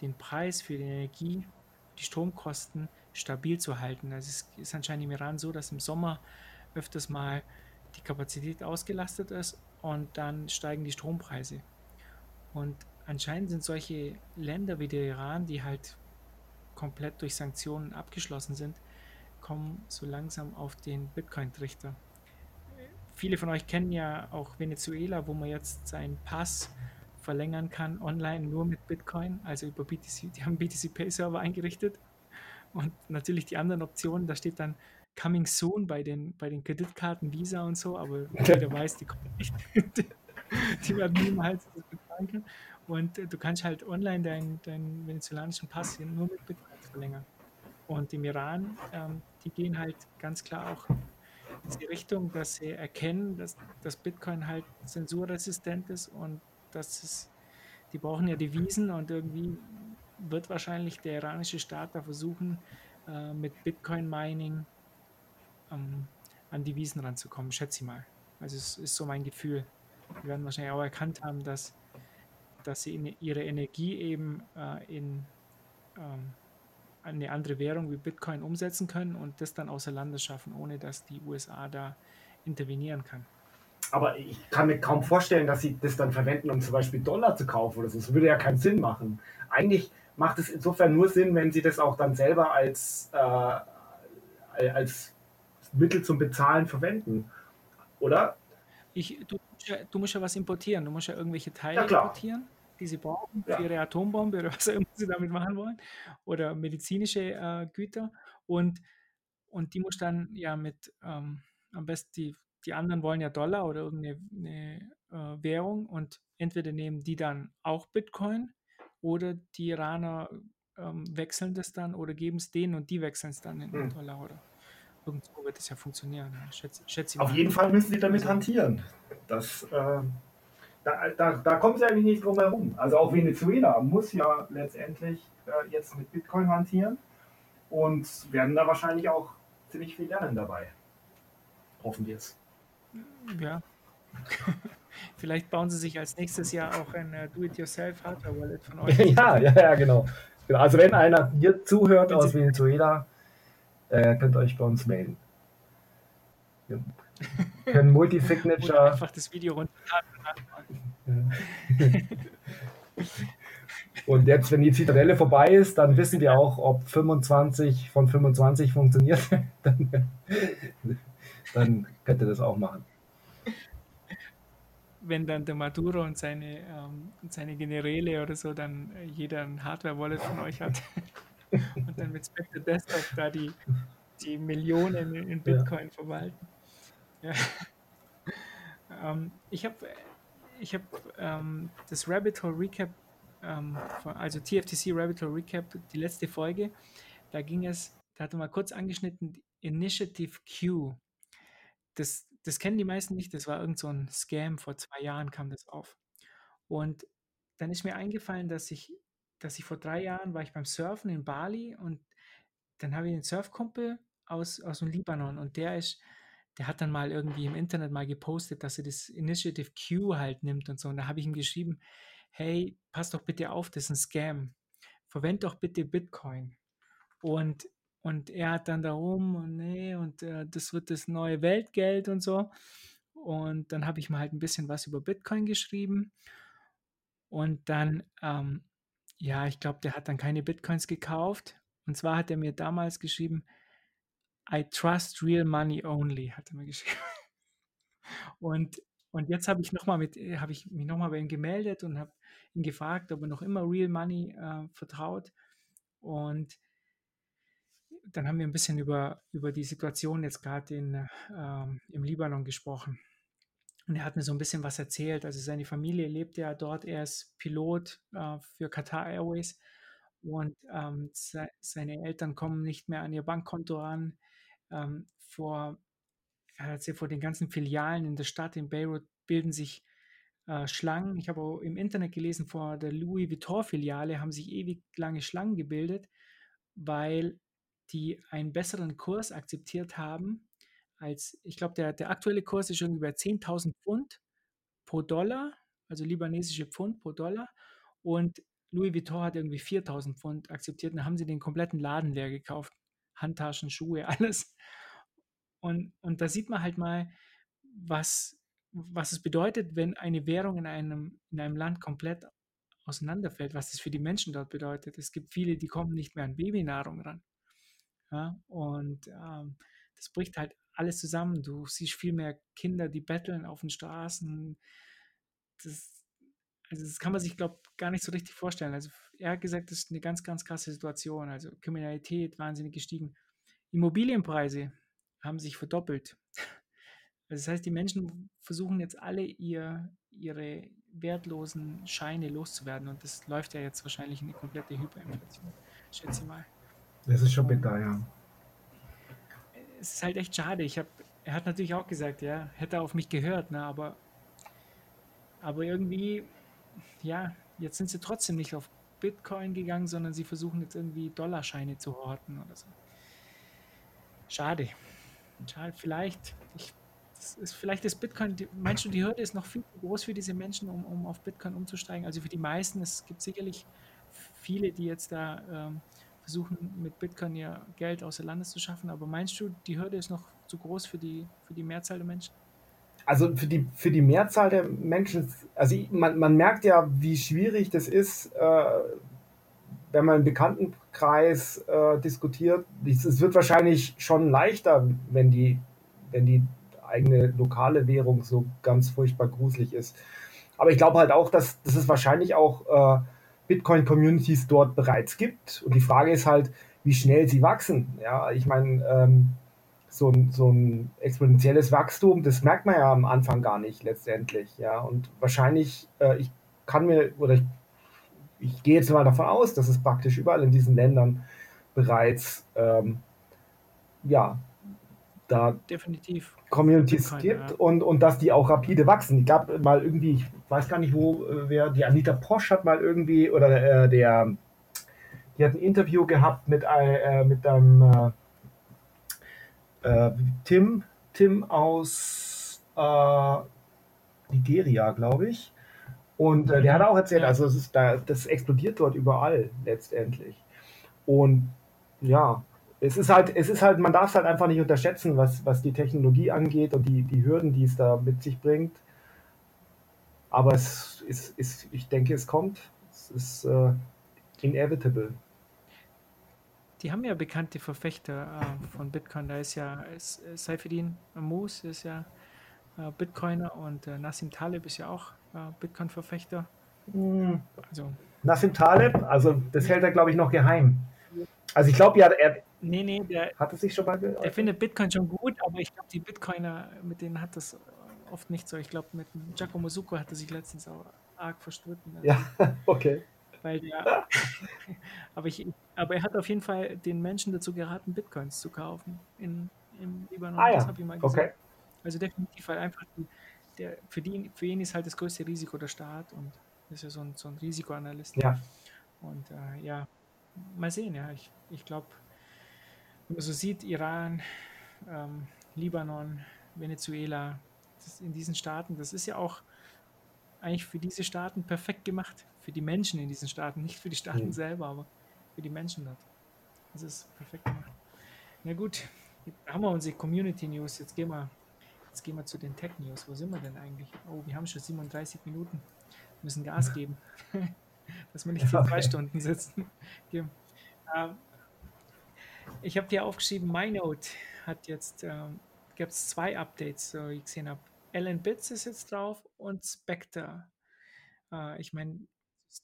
den Preis für die Energie, die Stromkosten stabil zu halten. Also es ist anscheinend im Iran so, dass im Sommer öfters mal die Kapazität ausgelastet ist und dann steigen die Strompreise. Und anscheinend sind solche Länder wie der Iran, die halt komplett durch Sanktionen abgeschlossen sind, kommen so langsam auf den Bitcoin-Trichter. Viele von euch kennen ja auch Venezuela, wo man jetzt seinen Pass verlängern kann online nur mit Bitcoin, also über BTC. Die haben BTC Pay Server eingerichtet und natürlich die anderen Optionen, da steht dann Coming Soon bei den, bei den Kreditkarten Visa und so, aber <laughs> jeder weiß, die kommen nicht. <laughs> die werden niemals das bezahlen können. Und äh, du kannst halt online deinen dein venezolanischen Pass nur mit Bitcoin verlängern. Und im Iran, ähm, die gehen halt ganz klar auch in die Richtung, dass sie erkennen, dass, dass Bitcoin halt zensurresistent ist und dass es, die brauchen ja Devisen und irgendwie wird wahrscheinlich der iranische Staat da versuchen, äh, mit Bitcoin-Mining ähm, an die Wiesen ranzukommen, schätze ich mal. Also es ist so mein Gefühl. Die werden wahrscheinlich auch erkannt haben, dass, dass sie in, ihre Energie eben äh, in ähm, eine andere Währung wie Bitcoin umsetzen können und das dann außer Landes schaffen, ohne dass die USA da intervenieren kann. Aber ich kann mir kaum vorstellen, dass sie das dann verwenden, um zum Beispiel Dollar zu kaufen oder so. Das würde ja keinen Sinn machen. Eigentlich macht es insofern nur Sinn, wenn sie das auch dann selber als, äh, als Mittel zum Bezahlen verwenden. Oder? Ich, du, du musst ja was importieren. Du musst ja irgendwelche Teile ja, importieren. die sie brauchen Ja. für ihre Atombombe oder <laughs> was auch immer sie damit machen wollen oder medizinische äh, Güter und, und die muss dann ja mit, ähm, am besten die, die anderen wollen ja Dollar oder irgendeine eine, äh, Währung und entweder nehmen die dann auch Bitcoin oder die Iraner ähm, wechseln das dann oder geben es denen und die wechseln es dann in Hm. Dollar oder irgendwo wird das ja funktionieren, schätze, schätze ich Auf mal. jeden Fall müssen sie damit Also- hantieren. Das, äh, da, da, da kommt sie eigentlich nicht drum herum. Also auch Venezuela muss ja letztendlich äh, jetzt mit Bitcoin hantieren und werden da wahrscheinlich auch ziemlich viel lernen dabei. Hoffen wir es. Ja. <laughs> Vielleicht bauen sie sich als nächstes Jahr auch ein äh, Do-it-yourself-Hardware-Wallet von euch. <laughs> ja, ja, ja, genau. Genau, Also wenn einer hier zuhört Wenn aus Sie- Venezuela, äh, könnt ihr euch bei uns melden. Wir können Oder Multisignature. einfach das Video runterladen. Und jetzt, wenn die Zitrelle vorbei ist, dann wissen wir auch, ob 25 von 25 funktioniert. <laughs> dann, dann könnt ihr das auch machen. Wenn dann der Maduro und seine, ähm, seine Generäle oder so dann äh, jeder ein Hardware-Wallet von euch hat <laughs> und dann mit Spectre Desktop da die, die Millionen in, in Bitcoin verwalten. Ja. <laughs> ähm, ich habe ich hab, ähm, das Rabbit Hole Recap, ähm, von, also TFTC Rabbit Hole Recap, die letzte Folge, da ging es, da hatte man kurz angeschnitten, Initiative Q. Das, das kennen die meisten nicht, das war irgend so ein Scam, vor zwei Jahren kam das auf. Und dann ist mir eingefallen, dass ich, dass ich vor drei Jahren war ich beim Surfen in Bali und dann habe ich einen Surfkumpel aus, aus dem Libanon und der ist, der hat dann mal irgendwie im Internet mal gepostet, dass er das Initiative Q halt nimmt und so. Und da habe ich ihm geschrieben, hey, pass doch bitte auf, das ist ein Scam. Verwend doch bitte Bitcoin. Und, und er hat dann darum und nee, und äh, das wird das neue Weltgeld und so. Und dann habe ich mal halt ein bisschen was über Bitcoin geschrieben. Und dann, ähm, ja, ich glaube, der hat dann keine Bitcoins gekauft. Und zwar hat er mir damals geschrieben, I trust real money only, hat er mir geschrieben. <laughs> Und, und jetzt habe ich noch mal mit, äh, habe ich mich nochmal bei ihm gemeldet und habe ihn gefragt, ob er noch immer real money äh, vertraut. Und dann haben wir ein bisschen über, über die Situation jetzt gerade ähm, im Libanon gesprochen. Und er hat mir so ein bisschen was erzählt. Also seine Familie lebt ja dort. Er ist Pilot äh, für Qatar Airways und ähm, se seine Eltern kommen nicht mehr an ihr Bankkonto ran. Ähm, vor, er hat ja vor den ganzen Filialen in der Stadt in Beirut bilden sich äh, Schlangen. Ich habe auch im Internet gelesen, vor der Louis Vuitton-Filiale haben sich ewig lange Schlangen gebildet, weil die einen besseren Kurs akzeptiert haben als, ich glaube, der, der aktuelle Kurs ist irgendwie bei 10.000 Pfund pro Dollar, also libanesische Pfund pro Dollar. Und Louis Vuitton hat irgendwie 4.000 Pfund akzeptiert. Und dann haben sie den kompletten Laden leer gekauft. Handtaschen, Schuhe, <laughs> alles. Und, und da sieht man halt mal, was, was es bedeutet, wenn eine Währung in einem, in einem Land komplett auseinanderfällt, was das für die Menschen dort bedeutet. Es gibt viele, die kommen nicht mehr an Babynahrung ran. Ja, und ähm, das bricht halt alles zusammen. Du siehst viel mehr Kinder, die betteln auf den Straßen. Das, also das kann man sich, glaube ich, gar nicht so richtig vorstellen. Also er hat gesagt, das ist eine ganz, ganz krasse Situation. Also Kriminalität wahnsinnig gestiegen. Immobilienpreise haben sich verdoppelt. Also das heißt, die Menschen versuchen jetzt alle ihr, ihre wertlosen Scheine loszuwerden und das läuft ja jetzt wahrscheinlich in eine komplette Hyperinflation, schätze ich mal. Das ist schon bitter, ja. Es ist halt echt schade. Ich hab, er hat natürlich auch gesagt, ja, hätte auf mich gehört, ne, aber, aber irgendwie, ja, jetzt sind sie trotzdem nicht auf Bitcoin gegangen, sondern sie versuchen jetzt irgendwie Dollarscheine zu horten oder so. Schade. Schade, vielleicht. Ich, ist, vielleicht ist Bitcoin, meinst du, die Hürde ist noch viel zu groß für diese Menschen, um, um auf Bitcoin umzusteigen? Also für die meisten, es gibt sicherlich viele, die jetzt da ähm, versuchen, mit Bitcoin ihr Geld außer Landes zu schaffen, aber meinst du, die Hürde ist noch zu groß für die, für die Mehrzahl der Menschen? Also für die, für die Mehrzahl der Menschen, also man, man merkt ja, wie schwierig das ist, äh, wenn man im Bekanntenkreis äh, diskutiert. Es wird wahrscheinlich schon leichter, wenn die, wenn die eigene lokale Währung so ganz furchtbar gruselig ist. Aber ich glaube halt auch, dass, dass es wahrscheinlich auch äh, Bitcoin-Communities dort bereits gibt. Und die Frage ist halt, wie schnell sie wachsen. Ja, ich meine, ähm, so, ein, so ein exponentielles Wachstum, das merkt man ja am Anfang gar nicht letztendlich. Ja, und wahrscheinlich, äh, ich kann mir, oder ich, ich gehe jetzt mal davon aus, dass es praktisch überall in diesen Ländern bereits, ähm, ja, da Definitiv. Communities Bitcoin, gibt ja. und, und dass die auch rapide wachsen. Ich gab mal irgendwie, ich weiß gar nicht wo, äh, wer, die Anita Posch hat mal irgendwie, oder äh, der, die hat ein Interview gehabt mit, ein- äh, mit einem äh, äh, Tim, Tim aus äh, Nigeria, glaube ich. Und äh, der hat auch erzählt, also es ist da, das explodiert dort überall letztendlich. Und ja, es ist halt, es ist halt, man darf es halt einfach nicht unterschätzen, was, was die Technologie angeht und die, die Hürden, die es da mit sich bringt. Aber es ist, ist ich denke, es kommt. Es ist äh, inevitable. Die haben ja bekannte Verfechter äh, von Bitcoin. Da ist ja Saifedean Ammous ist ja äh, Bitcoiner und äh, Nassim Taleb ist ja auch äh, Bitcoin-Verfechter. Also, Nassim Taleb, also das hält er, glaube ich, noch geheim. Also ich glaube ja, er nee, nee, der, hat es sich schon mal ge der findet Bitcoin schon gut, aber ich glaube, die Bitcoiner, mit denen hat das oft nicht so. Ich glaube, mit Giacomo Succo hat er sich letztens auch arg verstritten. Also, Ja, <laughs> okay. Weil der, <laughs> aber, ich, aber er hat auf jeden Fall den Menschen dazu geraten, Bitcoins zu kaufen in, im Libanon. Ah Das ja, habe ich mal gesehen. okay. Also definitiv, weil einfach die, der, für, die, für ihn ist halt das größte Risiko der Staat und das ist ja so ein, so ein Risikoanalyst. Ja, Und äh, ja, mal sehen, ja. Ich, ich glaube, wenn man so sieht, Iran, ähm, Libanon, Venezuela, in diesen Staaten, das ist ja auch eigentlich für diese Staaten perfekt gemacht. Für die Menschen in diesen Staaten, nicht für die Staaten Mhm. selber, aber für die Menschen dort. Das ist perfekt gemacht. Na gut, haben wir unsere Community News. Jetzt gehen wir, jetzt gehen wir zu den Tech News. Wo sind wir denn eigentlich? Oh, wir haben schon 37 Minuten. Müssen Gas geben. <laughs> Dass wir nicht hier <laughs> zwei Okay. Stunden sitzen. Ähm, ich habe dir aufgeschrieben, MyNote hat jetzt, ähm, gab es zwei Updates, so wie ich gesehen habe. Alan Bits ist jetzt drauf und Spectre. Äh, ich meine,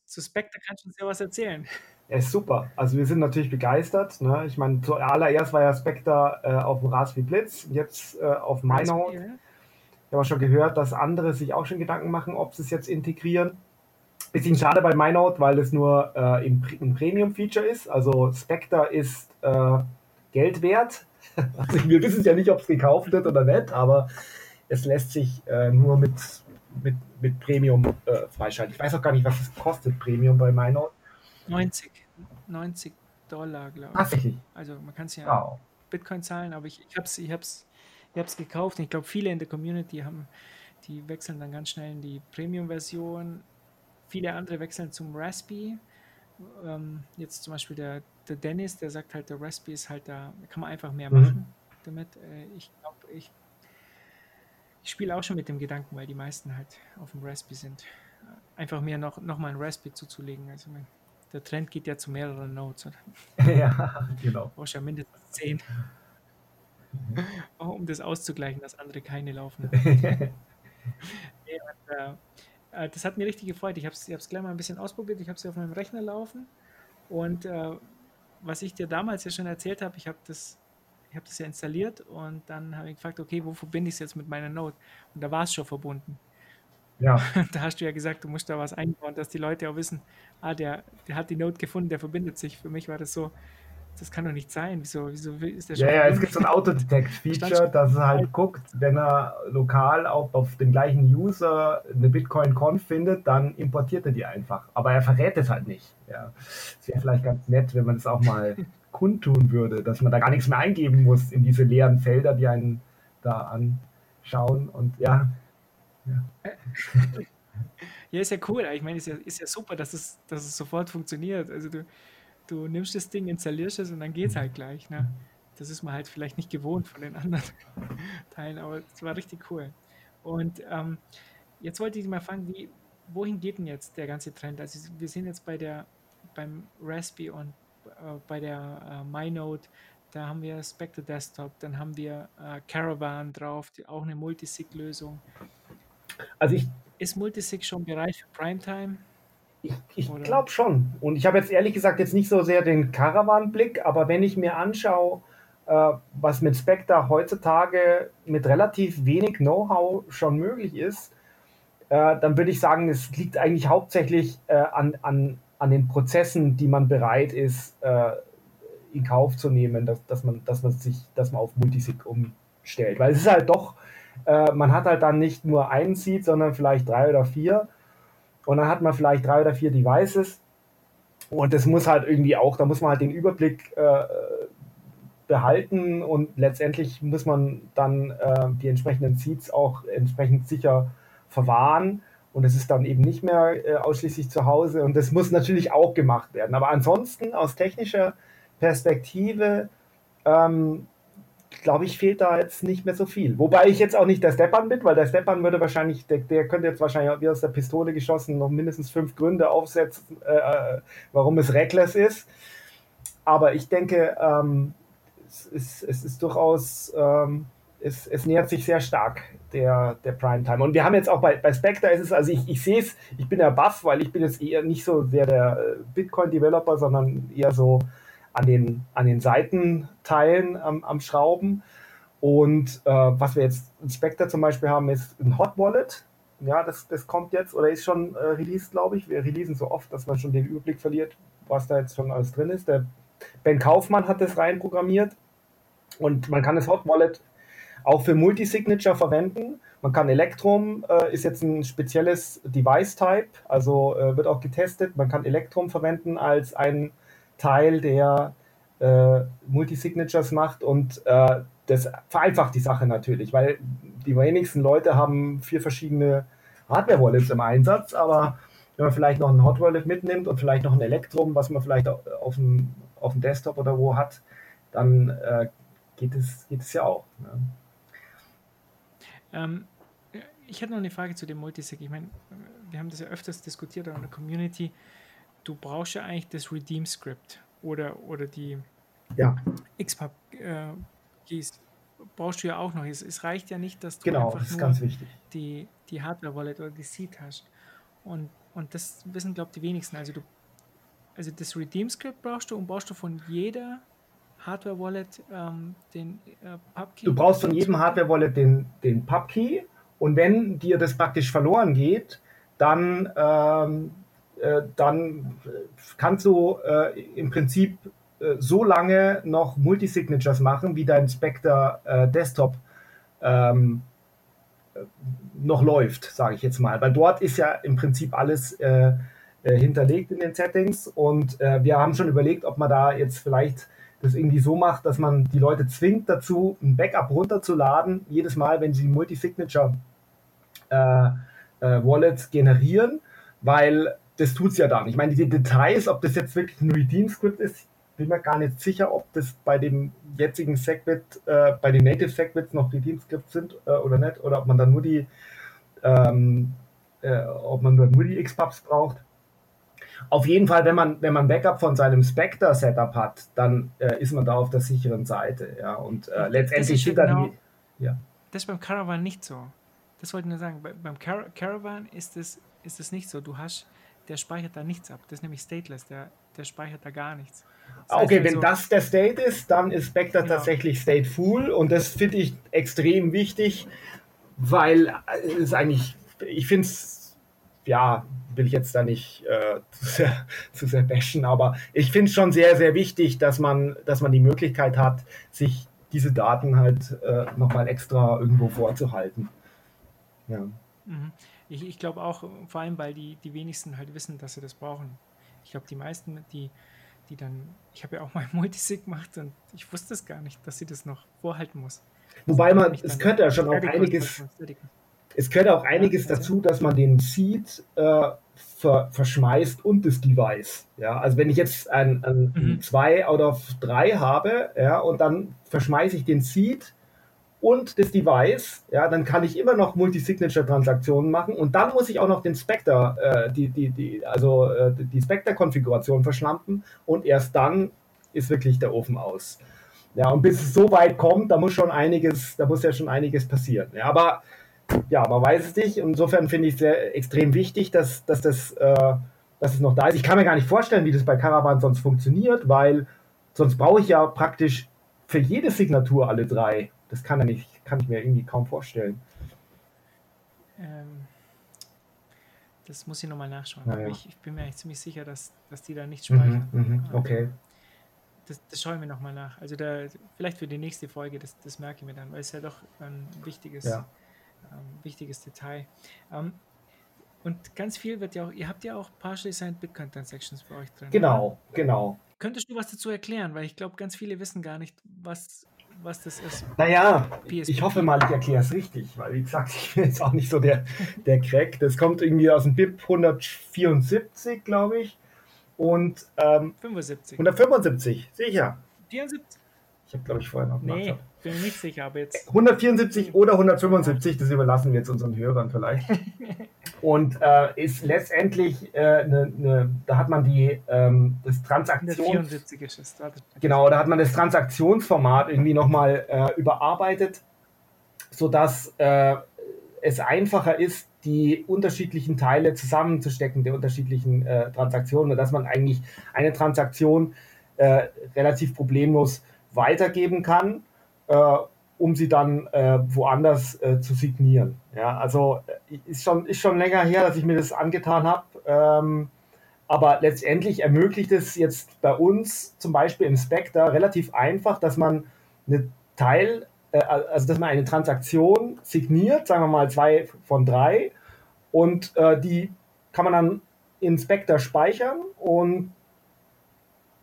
zu Spectre kannst du uns ja was erzählen. er ist super. Also wir sind natürlich begeistert. Ne? Ich meine, zuallererst war ja Spectre äh, auf dem Raspberry Blitz, jetzt äh, auf MyNote. Ich habe auch schon gehört, dass andere sich auch schon Gedanken machen, ob sie es jetzt integrieren. Bisschen schade bei MyNote, weil es nur äh, im, ein Premium-Feature ist. Also Spectre ist äh, Geld wert. <laughs> Also wir wissen ja nicht, ob es gekauft wird oder nicht, aber es lässt sich äh, nur mit, mit, mit Premium äh, freischalten. Ich weiß auch gar nicht, was es kostet, Premium bei MyNote. 90, 90 Dollar, glaube ich. Tatsächlich. Also man kann es ja Wow. Bitcoin zahlen, aber ich, ich habe es ich hab's, ich hab's gekauft. Und ich glaube, viele in der Community haben, die wechseln dann ganz schnell in die Premium-Version. Viele andere wechseln zum Raspberry. Ähm, jetzt zum Beispiel der, der Dennis, der sagt halt, der Raspberry ist halt da, da kann man einfach mehr Mhm. machen damit. Äh, ich glaube, ich, ich spiele auch schon mit dem Gedanken, weil die meisten halt auf dem Raspberry sind. Einfach mir noch, noch mal ein Raspberry zuzulegen. Also mein, der Trend geht ja zu mehreren Nodes. Oder? <laughs> ja, genau. brauchst ja mindestens 10. um das auszugleichen, dass andere keine laufen. <laughs> Nee, und, äh, äh, das hat mir richtig gefreut. Ich habe es gleich mal ein bisschen ausprobiert. Ich habe es auf meinem Rechner laufen. Und äh, was ich dir damals ja schon erzählt habe, ich habe das, ich hab das ja installiert und dann habe ich gefragt, okay, wo verbinde ich es jetzt mit meiner Node? Und da war es schon verbunden. ja, <laughs> da hast du ja gesagt, du musst da was einbauen, dass die Leute auch wissen, ah, der, der hat die Node gefunden, der verbindet sich. Für mich war das so, das kann doch nicht sein. Wieso, wieso ist der schon Ja, ja, es gibt so ein Autodetect-Feature, dass er halt guckt, wenn er lokal auch auf den gleichen User eine Bitcoin-Conf findet, dann importiert er die einfach. Aber er verrät es halt nicht. Ja. Es wäre vielleicht ganz nett, wenn man das auch mal <laughs> kundtun würde, dass man da gar nichts mehr eingeben muss in diese leeren Felder, die einen da anschauen. Und ja, Ja, <laughs> ist ja cool. Ich meine, ist ja, ist ja super, dass es, dass es sofort funktioniert. Also du, du nimmst das Ding, installierst es und dann geht es halt gleich. Ne? Das ist man halt vielleicht nicht gewohnt von den <laughs> anderen Teilen, aber es war richtig cool. Und ähm, jetzt wollte ich mal fragen, wie, wohin geht denn jetzt der ganze Trend? Also wir sind jetzt bei der, beim Raspberry und äh, bei der äh, MyNote, da haben wir Spectre Desktop, dann haben wir äh, Caravan drauf, die, auch eine Multisig-Lösung. also ich, ist Multisig schon bereit für Primetime? Ich, ich glaube schon. Und ich habe jetzt ehrlich gesagt jetzt nicht so sehr den Caravan-Blick, aber wenn ich mir anschaue, äh, was mit Spectre heutzutage mit relativ wenig Know-how schon möglich ist, äh, dann würde ich sagen, es liegt eigentlich hauptsächlich äh, an, an, an den Prozessen, die man bereit ist, äh, in Kauf zu nehmen, dass, dass, man, dass, man sich, dass man auf Multisig umstellt. Weil es ist halt doch, äh, man hat halt dann nicht nur einen Seed, sondern vielleicht drei oder vier. Und dann hat man vielleicht drei oder vier Devices. Und das muss halt irgendwie auch, da muss man halt den Überblick äh, behalten und letztendlich muss man dann äh, die entsprechenden Seeds auch entsprechend sicher verwahren und es ist dann eben nicht mehr äh, ausschließlich zu Hause und das muss natürlich auch gemacht werden. Aber ansonsten aus technischer Perspektive ähm, glaube ich, fehlt da jetzt nicht mehr so viel. Wobei ich jetzt auch nicht der Stepan bin, weil der Stepan würde wahrscheinlich, der, der könnte jetzt wahrscheinlich wie aus der Pistole geschossen noch mindestens fünf Gründe aufsetzen, äh, äh warum es reckless ist. Aber ich denke, ähm, es, ist, es ist durchaus, ähm, es, es nähert sich sehr stark der, der Primetime. Und wir haben jetzt auch bei, bei Spectre ist es, also ich, ich sehe es, ich bin der Buff, weil ich bin jetzt eher nicht so sehr der äh, Bitcoin-Developer, sondern eher so an den, an den Seitenteilen am, am Schrauben. Und äh, was wir jetzt in Spectre zum Beispiel haben, ist ein Hot Wallet. Ja, das, das kommt jetzt oder ist schon äh, released, glaube ich. Wir releasen so oft, dass man schon den Überblick verliert, was da jetzt schon alles drin ist. Der Ben Kaufmann hat das reinprogrammiert und man kann das Hot Wallet auch für Multisignature verwenden. Man kann Electrum, äh, ist jetzt ein spezielles Device-Type, also äh, wird auch getestet. Man kann Electrum verwenden als ein Teil, der äh, Multisignatures macht und äh, das vereinfacht die Sache natürlich, weil die wenigsten Leute haben vier verschiedene Hardware-Wallets im Einsatz, aber wenn man vielleicht noch ein Hot Wallet mitnimmt und vielleicht noch ein Electrum, was man vielleicht auf dem, auf dem Desktop oder wo hat, dann äh, geht, es, geht es ja auch. Ne? Ähm, ich hätte noch eine Frage zu dem Multisig. Ich meine, wir haben das ja öfters diskutiert in der Community du brauchst ja eigentlich das Redeem-Script oder, oder die ja. XPub äh, Keys brauchst du ja auch noch. Es, es, reicht ja nicht, dass du genau, einfach nur die, die Hardware-Wallet oder die Seed hast. Und, und das wissen, glaube ich, die wenigsten. Also du also das Redeem-Script brauchst du und brauchst du von jeder Hardware-Wallet ähm, den äh, PubKey. Du brauchst von jedem Hardware-Wallet den, den PubKey und wenn dir das praktisch verloren geht, dann ähm, äh, dann kannst du äh, im Prinzip äh, so lange noch Multisignatures machen, wie dein Spectre äh, Desktop ähm, noch läuft, sage ich jetzt mal. Weil dort ist ja im Prinzip alles äh, hinterlegt in den Settings und wir haben schon überlegt, ob man da jetzt vielleicht das irgendwie so macht, dass man die Leute zwingt dazu, ein Backup runterzuladen, jedes Mal, wenn sie Multisignature äh, Wallets generieren, weil das tut es ja dann. Ich meine, die Details, ob das jetzt wirklich ein Redeem-Script ist, bin mir gar nicht sicher, ob das bei dem jetzigen Segwit, äh, bei den Native Segwits noch Redeem-Scripts sind äh, oder nicht, oder ob man dann nur die, ähm, äh, ob man nur die XPubs braucht. Auf jeden Fall, wenn man, wenn man Backup von seinem Spectre-Setup hat, dann äh, ist man da auf der sicheren Seite. Ja, und äh, letztendlich steht dann genau, die, ja. Das ist beim Caravan nicht so. Das wollte ich nur sagen. beim Car Caravan ist es ist es nicht so. Du hast der speichert da nichts ab. Das ist nämlich stateless, der, der speichert da gar nichts. Das okay, wenn so, das der State ist, dann ist Spectre genau. tatsächlich stateful und das finde ich extrem wichtig, weil es ist eigentlich, ich finde es, ja, will ich jetzt da nicht äh, <laughs> zu, sehr, zu sehr bashen, aber ich finde es schon sehr, sehr wichtig, dass man, dass man die Möglichkeit hat, sich diese Daten halt äh, nochmal extra irgendwo vorzuhalten. Ja. Mhm. Ich, ich glaube auch, vor allem, weil die, die wenigsten halt wissen, dass sie das brauchen. Ich glaube, die meisten, die, die dann, ich habe ja auch mal <laughs> Multisig gemacht und ich wusste es gar nicht, dass sie das noch vorhalten muss. Wobei man, es könnte ja schon auch einiges, es gehört auch einiges ja, dazu, dass man den Seed äh, ver, verschmeißt und das Device. Ja, also wenn ich jetzt ein, ein mhm. zwei oder drei habe, ja, und dann verschmeiße ich den Seed und das Device, ja, dann kann ich immer noch Multi-Signature-Transaktionen machen und dann muss ich auch noch den Spectre, äh, die, die, die, also äh, die Spectre-Konfiguration verschlampen und erst dann ist wirklich der Ofen aus. Ja, und bis es so weit kommt, da muss schon einiges, da muss ja schon einiges passieren. Ja, aber ja, man weiß es nicht. Insofern finde ich es sehr extrem wichtig, dass, dass, das, äh, dass es noch da ist. Ich kann mir gar nicht vorstellen, wie das bei Caravan sonst funktioniert, weil sonst brauche ich ja praktisch für jede Signatur alle drei. Das kann, ja nicht, kann ich mir irgendwie kaum vorstellen. Ähm, das muss ich nochmal nachschauen. Aber ich, ich bin mir eigentlich ziemlich sicher, dass, dass die da nicht Mhm, speichern. mhm, Ähm, okay. Das, das schauen wir nochmal nach. Also da, vielleicht für die nächste Folge, das, das merke ich mir dann, weil es ja doch ein wichtiges, Ja. ähm, wichtiges Detail. Ähm, und ganz viel wird ja auch, ihr habt ja auch Partially Signed Bitcoin Transactions für euch drin. Oder? Genau, genau. Könntest du was dazu erklären? Weil ich glaube, ganz viele wissen gar nicht, was, was das ist. Naja, PSP. ich hoffe mal, ich erkläre es richtig, weil wie gesagt, <laughs> ich bin jetzt auch nicht so der, der Crack. Das kommt irgendwie aus dem BIP 174, glaube ich. Und ähm, 75. 175, sicher. 74? Ich habe, glaube ich, vorher noch Nee, nachgeschaut. Bin mir nicht sicher, aber jetzt. 174 oder 175, das überlassen wir jetzt unseren Hörern vielleicht. <laughs> Und äh, ist letztendlich, äh, ne, ne, da hat man die, ähm, das Transaktions... 174 ist es. Warte. Genau, da hat man das Transaktionsformat irgendwie nochmal äh, überarbeitet, sodass äh, es einfacher ist, die unterschiedlichen Teile zusammenzustecken, der unterschiedlichen äh, Transaktionen, und dass man eigentlich eine Transaktion äh, relativ problemlos weitergeben kann, um sie dann äh, woanders äh, zu signieren. Ja, also äh, ist schon, ist schon länger her, dass ich mir das angetan habe. Ähm, aber letztendlich ermöglicht es jetzt bei uns zum Beispiel im Spectre relativ einfach, dass man eine Teil, äh, also dass man eine Transaktion signiert, sagen wir mal zwei von drei, und äh, die kann man dann in Spectre speichern und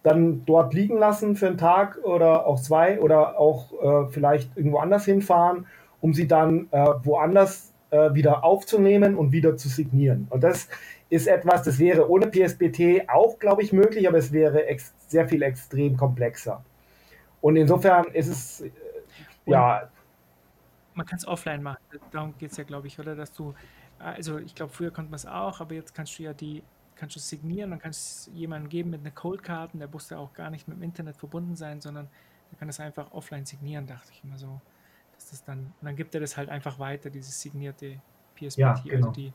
dann dort liegen lassen für einen Tag oder auch zwei oder auch äh, vielleicht irgendwo anders hinfahren, um sie dann äh, woanders äh, wieder aufzunehmen und wieder zu signieren. Und das ist etwas, das wäre ohne PSBT auch, glaube ich, möglich, aber es wäre sehr viel extrem komplexer. Und insofern ist es, äh, ja, Man kann es offline machen. Darum geht es ja, glaube ich, oder? Dass du, also ich glaube, früher konnte man es auch, aber jetzt kannst du ja die, kannst du signieren, dann kannst du es jemandem geben mit einer Coldkarten, der musste auch gar nicht mit dem Internet verbunden sein, sondern der kann das einfach offline signieren, dachte ich immer so. Dass das dann, und dann gibt er das halt einfach weiter, dieses signierte PSBT, Ja, also genau. die,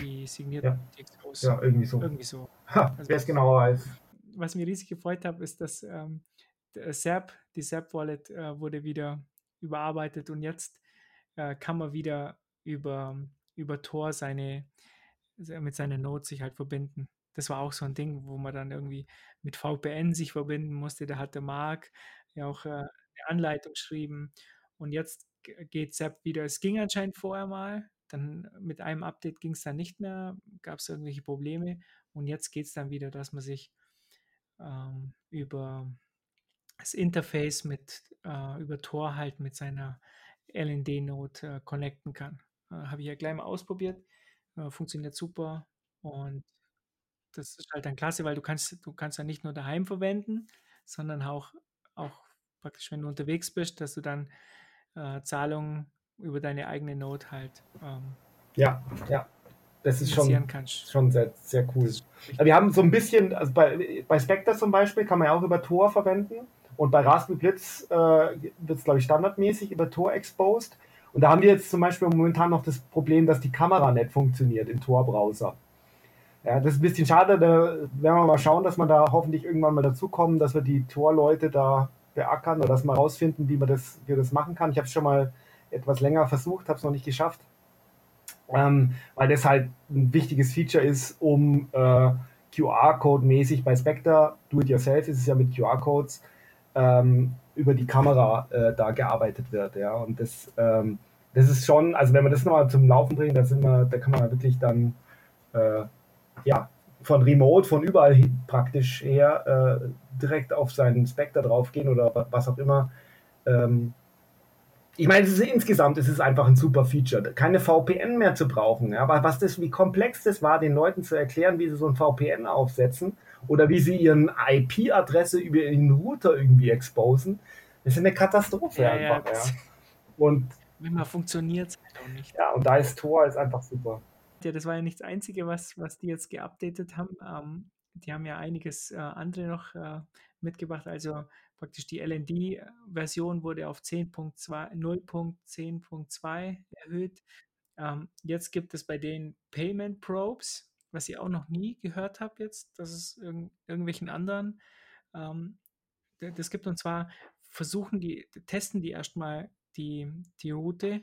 die signierten Ja. TXOs. ja, irgendwie so. Irgendwie so. Ha, Also wer es das- genau weiß. was mich riesig gefreut hat, ist, dass ähm, der SAP, die SAP Wallet äh, wurde wieder überarbeitet und jetzt äh, kann man wieder über, über Tor seine, mit seinen Nodes sich halt verbinden. Das war auch so ein Ding, wo man dann irgendwie mit VPN sich verbinden musste. Da hatte Marc ja auch äh, eine Anleitung geschrieben und jetzt geht SAP wieder. Es ging anscheinend vorher mal, dann mit einem Update ging es dann nicht mehr, gab es irgendwelche Probleme und jetzt geht es dann wieder, dass man sich ähm, über das Interface mit äh, über Tor halt mit seiner LND-Node äh, connecten kann. Äh, Habe ich ja gleich mal ausprobiert. Äh, funktioniert super und das ist halt dann klasse, weil du kannst, du kannst ja nicht nur daheim verwenden, sondern auch, auch praktisch, wenn du unterwegs bist, dass du dann äh, Zahlungen über deine eigene Node halt ähm, Ja, ja. Das ist schon, kannst. schon sehr, sehr cool. Wir haben so ein bisschen, also bei, bei Spectre zum Beispiel kann man ja auch über Tor verwenden und bei Raspberry Blitz äh, wird es, glaube ich, standardmäßig über Tor exposed. Und da haben wir jetzt zum Beispiel momentan noch das Problem, dass die Kamera nicht funktioniert im Tor-Browser. Ja, das ist ein bisschen schade, da werden wir mal schauen, dass wir da hoffentlich irgendwann mal dazukommen, dass wir die Tor-Leute da beackern oder dass wir rausfinden, wie man das, wie das machen kann. Ich habe es schon mal etwas länger versucht, habe es noch nicht geschafft ähm, weil das halt ein wichtiges Feature ist, um äh, QR-Code-mäßig bei Spectre, Do-it-yourself ist es ja mit QR-Codes, ähm, über die Kamera äh, da gearbeitet wird. Ja? Und das, ähm, das ist schon, also wenn man das nochmal zum Laufen bringt, da, sind wir, da kann man wirklich dann äh, ja, von Remote, von überall praktisch her äh, direkt auf seinen Spectre draufgehen oder wa- was auch immer. Ähm, ich meine, es ist insgesamt es ist einfach ein super Feature, keine VPN mehr zu brauchen. Ja, aber was das, wie komplex das war, den Leuten zu erklären, wie sie so ein VPN aufsetzen oder wie sie ihren IP-Adresse über ihren Router irgendwie exposen, das ist eine Katastrophe Ja, einfach. ja. <laughs> Und Manchmal funktioniert es halt auch nicht. ja, und da ist Tor ist einfach super. Ja, das war ja nicht das Einzige, was, was die jetzt geupdatet haben. Ähm, die haben ja einiges äh, andere noch äh, mitgebracht. Also praktisch die LND-Version wurde auf 10.2 0.10.2 erhöht. Ähm, jetzt gibt es bei den Payment Probes, was ich auch noch nie gehört habe jetzt, dass es irg irgendwelchen anderen ähm, das gibt. Und zwar versuchen die, testen die erstmal die, die Route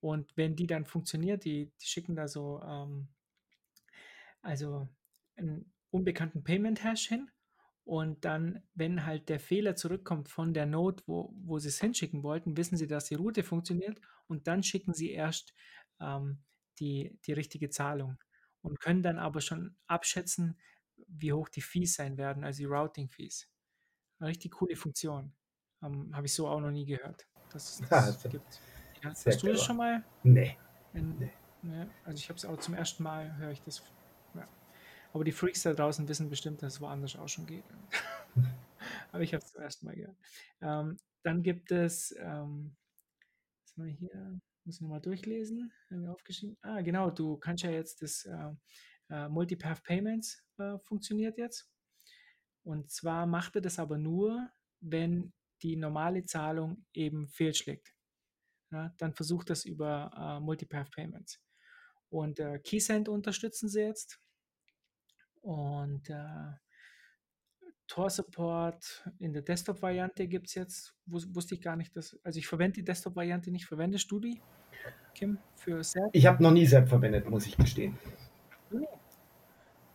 und wenn die dann funktioniert, die, die schicken da so ähm, also einen unbekannten Payment Hash hin und dann, wenn halt der Fehler zurückkommt von der Node, wo, wo sie es hinschicken wollten, wissen sie, dass die Route funktioniert und dann schicken sie erst ähm, die, die richtige Zahlung und können dann aber schon abschätzen, wie hoch die Fees sein werden, also die Routing-Fees. Eine richtig coole Funktion. Ähm, Habe ich so auch noch nie gehört, dass es <laughs> das Ja, gibt. Ja, hast du das schon mal? Nee. In, Nee. ne? Also ich habe es auch zum ersten Mal, höre ich das. Ja. Aber die Freaks da draußen wissen bestimmt, dass es woanders auch schon geht. <laughs> Aber ich habe es zum ersten Mal gehört. Ähm, dann gibt es, ähm, was haben wir hier? Muss ich nochmal durchlesen. Aufgeschrieben. Ah, genau, du kannst ja jetzt das äh, äh, Multipath Payments äh, funktioniert jetzt. Und zwar macht er das aber nur, wenn die normale Zahlung eben fehlschlägt. Ja, dann versucht das über äh, Multipath Payments. Und äh, Keysend unterstützen sie jetzt. Und äh, Tor Support in der Desktop-Variante gibt es jetzt. Wus wusste ich gar nicht, dass. Also ich verwende die Desktop-Variante nicht. Verwendest du die, Kim, für Set? Ich habe noch nie Sepp verwendet, muss ich gestehen. Nee.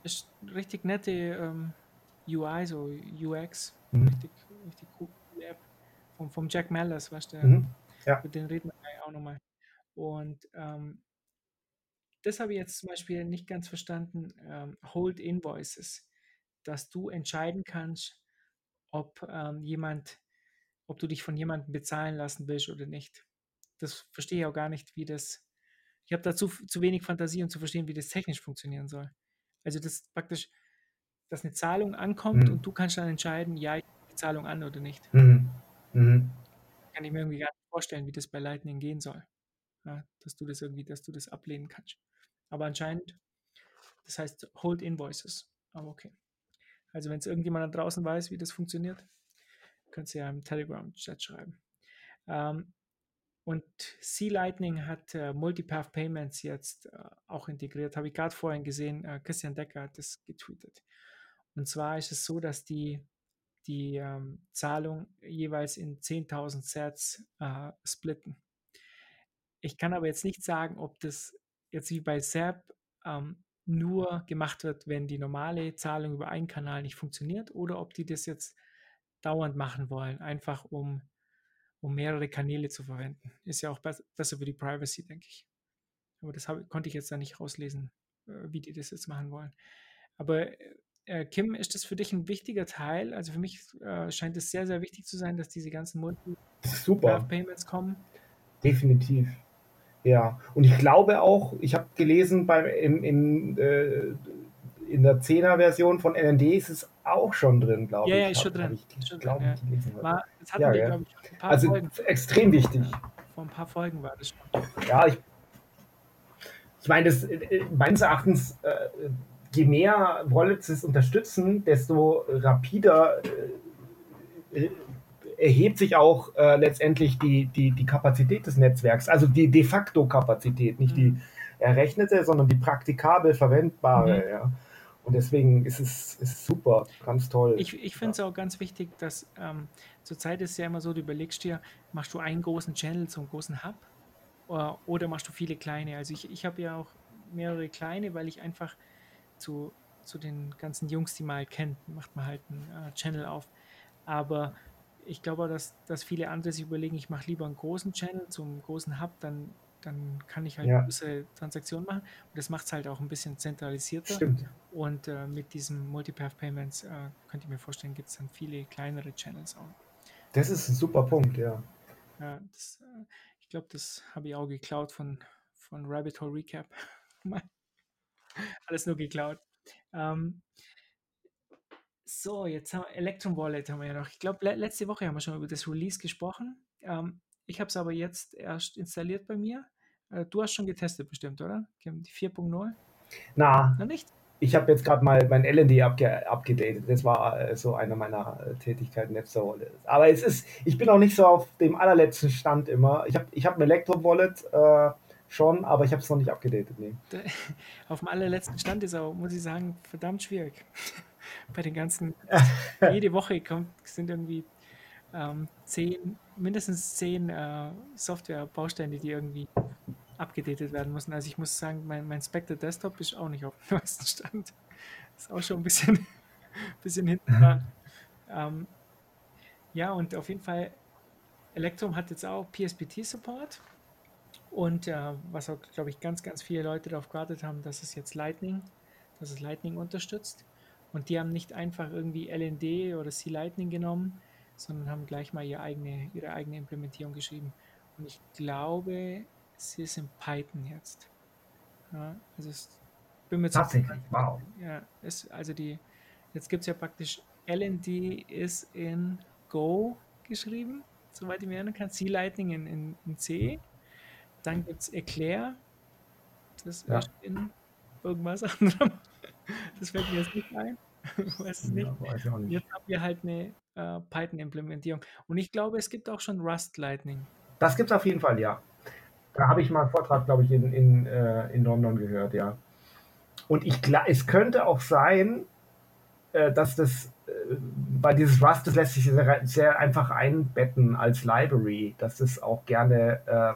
Ist richtig nette ähm, UI, so UX. Mhm. Richtig, richtig coole App. Vom, vom Jack Mallers, weißt du? Mhm. Ja. Mit den reden wir auch nochmal. Und ähm, das habe ich jetzt zum Beispiel nicht ganz verstanden. Ähm, Hold Invoices, dass du entscheiden kannst, ob ähm, jemand, ob du dich von jemandem bezahlen lassen willst oder nicht. Das verstehe ich auch gar nicht, wie das. Ich habe dazu zu wenig Fantasie, um zu verstehen, wie das technisch funktionieren soll. Also das praktisch, dass eine Zahlung ankommt Mhm. und du kannst dann entscheiden, ja, ich die Zahlung an oder nicht Mhm. Mhm. kann ich mir irgendwie gar nicht vorstellen, wie das bei Lightning gehen soll. Ja, dass du das irgendwie, dass du das ablehnen kannst. Aber anscheinend, das heißt Hold Invoices. Aber okay. Also wenn es irgendjemand da draußen weiß, wie das funktioniert, könnt ihr ja im Telegram-Chat schreiben. Ähm, und C-Lightning hat äh, Multipath Payments jetzt äh, auch integriert. Habe ich gerade vorhin gesehen, äh, Christian Decker hat das getweetet. Und zwar ist es so, dass die die ähm, Zahlung jeweils in 10.000 Sets äh, splitten. Ich kann aber jetzt nicht sagen, ob das jetzt wie bei SAP ähm, nur gemacht wird, wenn die normale Zahlung über einen Kanal nicht funktioniert oder ob die das jetzt dauernd machen wollen, einfach um, um mehrere Kanäle zu verwenden. Ist ja auch bess- besser für die Privacy, denke ich. Aber das hab, konnte ich jetzt da nicht rauslesen, äh, wie die das jetzt machen wollen. Aber äh, Kim, ist das für dich ein wichtiger Teil? Also für mich äh, scheint es sehr, sehr wichtig zu sein, dass diese ganzen. Multi-Payments kommen. Definitiv. Ja, und ich glaube auch, ich habe gelesen, bei, im, im, äh, in der 10er-Version von NND ist es auch schon drin, glaube Ja, ich. ja, ist schon drin. Ich, Ist schon glaube, drin, ja. War, das hatten Ja, wir, gell? glaube ich, ein paar Also Folgen. extrem wichtig. Vor ein paar Folgen war das schon. Ja, ich, ich meine, das, äh, meines Erachtens, äh, je mehr Wallets es unterstützen, desto rapider äh, äh, erhebt sich auch äh, letztendlich die, die, die Kapazität des Netzwerks, also die de facto Kapazität, nicht die errechnete, sondern die praktikabel verwendbare. Mhm. Ja. Und deswegen ist es ist super, ganz toll. Ich, ich finde es auch ganz wichtig, dass ähm, zurzeit ist ja immer so, du überlegst dir, machst du einen großen Channel zum großen Hub oder, oder machst du viele kleine? Also ich, ich habe ja auch mehrere kleine, weil ich einfach zu, zu den ganzen Jungs, die man halt kennt, macht man halt einen äh, Channel auf. Aber ich glaube dass, dass viele andere sich überlegen, ich mache lieber einen großen Channel zum großen Hub, dann, dann kann ich halt Ja. größere Transaktionen machen. Und das macht es halt auch ein bisschen zentralisierter. Stimmt. Und äh, mit diesem Multipath Payments äh, könnt ihr mir vorstellen, gibt es dann viele kleinere Channels auch. Das ist ein super Punkt, ja. Ja, das, äh, ich glaube, das habe ich auch geklaut von, von Rabbit Hole Recap. <laughs> Alles nur geklaut. Ähm, so, jetzt haben wir Electrum Wallet haben wir ja noch. Ich glaube, le letzte Woche haben wir schon über das Release gesprochen. Ähm, ich habe es aber jetzt erst installiert bei mir. Äh, du hast schon getestet bestimmt, oder? Die 4.0? Na, Noch nicht? ich habe jetzt gerade mal mein LND abge abgedatet. Das war äh, so eine meiner äh, Tätigkeiten jetzt so. Aber es ist, ich bin auch nicht so auf dem allerletzten Stand immer. Ich habe ich hab ein Elektro-Wallet äh, schon, aber ich habe es noch nicht abgedatet. Nee. <laughs> Auf dem allerletzten Stand ist auch, muss ich sagen, verdammt schwierig. <laughs> Bei den ganzen, <laughs> jede Woche kommt, sind irgendwie ähm, zehn, mindestens zehn äh, Software-Bausteine, die irgendwie abgedatet werden müssen. Also ich muss sagen, mein, mein Spectre Desktop ist auch nicht auf dem <laughs> neuesten Stand. Ist auch schon ein bisschen, <laughs> bisschen hinten dran. Ähm, ja, und auf jeden Fall, Electrum hat jetzt auch PSPT-Support. Und äh, was auch, glaube ich, ganz, ganz viele Leute darauf gewartet haben, dass es jetzt Lightning, dass es Lightning unterstützt. Und die haben nicht einfach irgendwie LND oder C-Lightning genommen, sondern haben gleich mal ihre eigene, ihre eigene Implementierung geschrieben. Und ich glaube, sie ist in Python jetzt. Ja, also es bin mir Tatsächlich, wow. Ja, ist, also die, jetzt gibt es ja praktisch LND ist in Go geschrieben, soweit ich mich erinnern kann. C-Lightning in, in, in, C. Dann gibt es Eclair. Das ja. ist in irgendwas <laughs> anderem. Das fällt mir jetzt nicht ein. <laughs> weiß es nicht. Ja, weiß nicht. Jetzt haben wir halt eine äh, Python-Implementierung. Und ich glaube, es gibt auch schon Rust Lightning. Das gibt es auf jeden Fall, ja. Da habe ich mal einen Vortrag, glaube ich, in, in, äh, in London gehört, ja. Und ich es könnte auch sein, äh, dass das, äh, weil dieses Rust, das lässt sich sehr, sehr, einfach einbetten als Library, dass das auch gerne äh,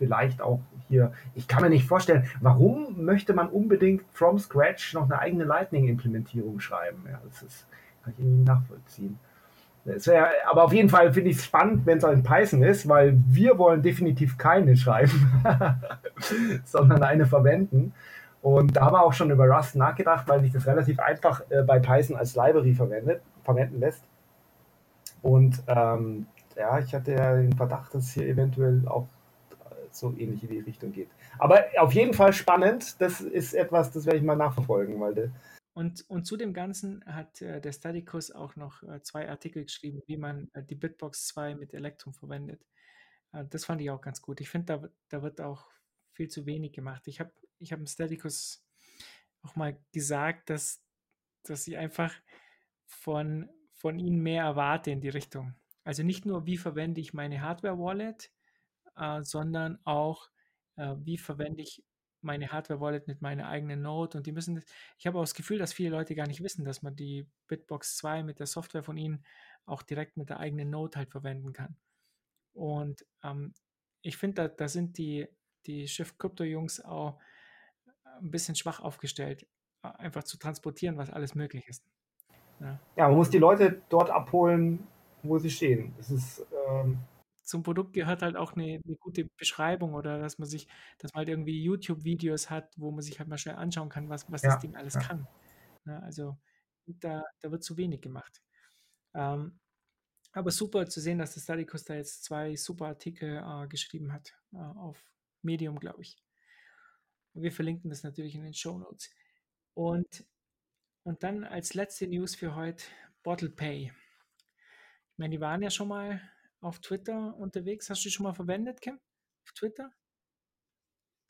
vielleicht auch hier, ich kann mir nicht vorstellen, warum möchte man unbedingt from scratch noch eine eigene Lightning-Implementierung schreiben? Ja, das ist, kann ich irgendwie nachvollziehen. Wär, aber auf jeden Fall finde ich es spannend, wenn es in Python ist, weil wir wollen definitiv keine schreiben, <laughs> sondern eine verwenden. Und da haben wir auch schon über Rust nachgedacht, weil sich das relativ einfach äh, bei Python als Library verwendet, verwenden lässt. Und ähm, ja, ich hatte ja den Verdacht, dass hier eventuell auch so ähnlich in die Richtung geht. Aber auf jeden Fall spannend. Das ist etwas, das werde ich mal nachverfolgen, weil und, und zu dem Ganzen hat äh, der Studicus auch noch äh, zwei Artikel geschrieben, wie man äh, die Bitbox 2 mit Elektrum verwendet. Äh, das fand ich auch ganz gut. Ich finde, da, da wird auch viel zu wenig gemacht. Ich habe ich hab im Studicus auch mal gesagt, dass, dass ich einfach von, von ihnen mehr erwarte in die Richtung. Also nicht nur, wie verwende ich meine Hardware-Wallet, äh, sondern auch, äh, wie verwende ich meine Hardware-Wallet mit meiner eigenen Node und die müssen, ich habe auch das Gefühl, dass viele Leute gar nicht wissen, dass man die Bitbox 2 mit der Software von ihnen auch direkt mit der eigenen Node halt verwenden kann. Und ähm, ich finde, da, da sind die, die Shift Crypto Jungs auch ein bisschen schwach aufgestellt, einfach zu transportieren, was alles möglich ist. Ja, ja man muss die Leute dort abholen, wo sie stehen. Das ist ähm, zum Produkt gehört halt auch eine, eine gute Beschreibung oder dass man sich, dass man halt irgendwie YouTube-Videos hat, wo man sich halt mal schnell anschauen kann, was, was ja, das Ding alles ja. kann. Ja, also da, da wird zu wenig gemacht. Ähm, aber super zu sehen, dass der Study Costa jetzt zwei super Artikel äh, geschrieben hat äh, auf Medium, glaube ich. Wir verlinken das natürlich in den Show Notes. Und, und dann als letzte News für heute Bottle Pay. Ich meine, die waren ja schon mal auf Twitter unterwegs. Hast du die schon mal verwendet, Kim? Auf Twitter?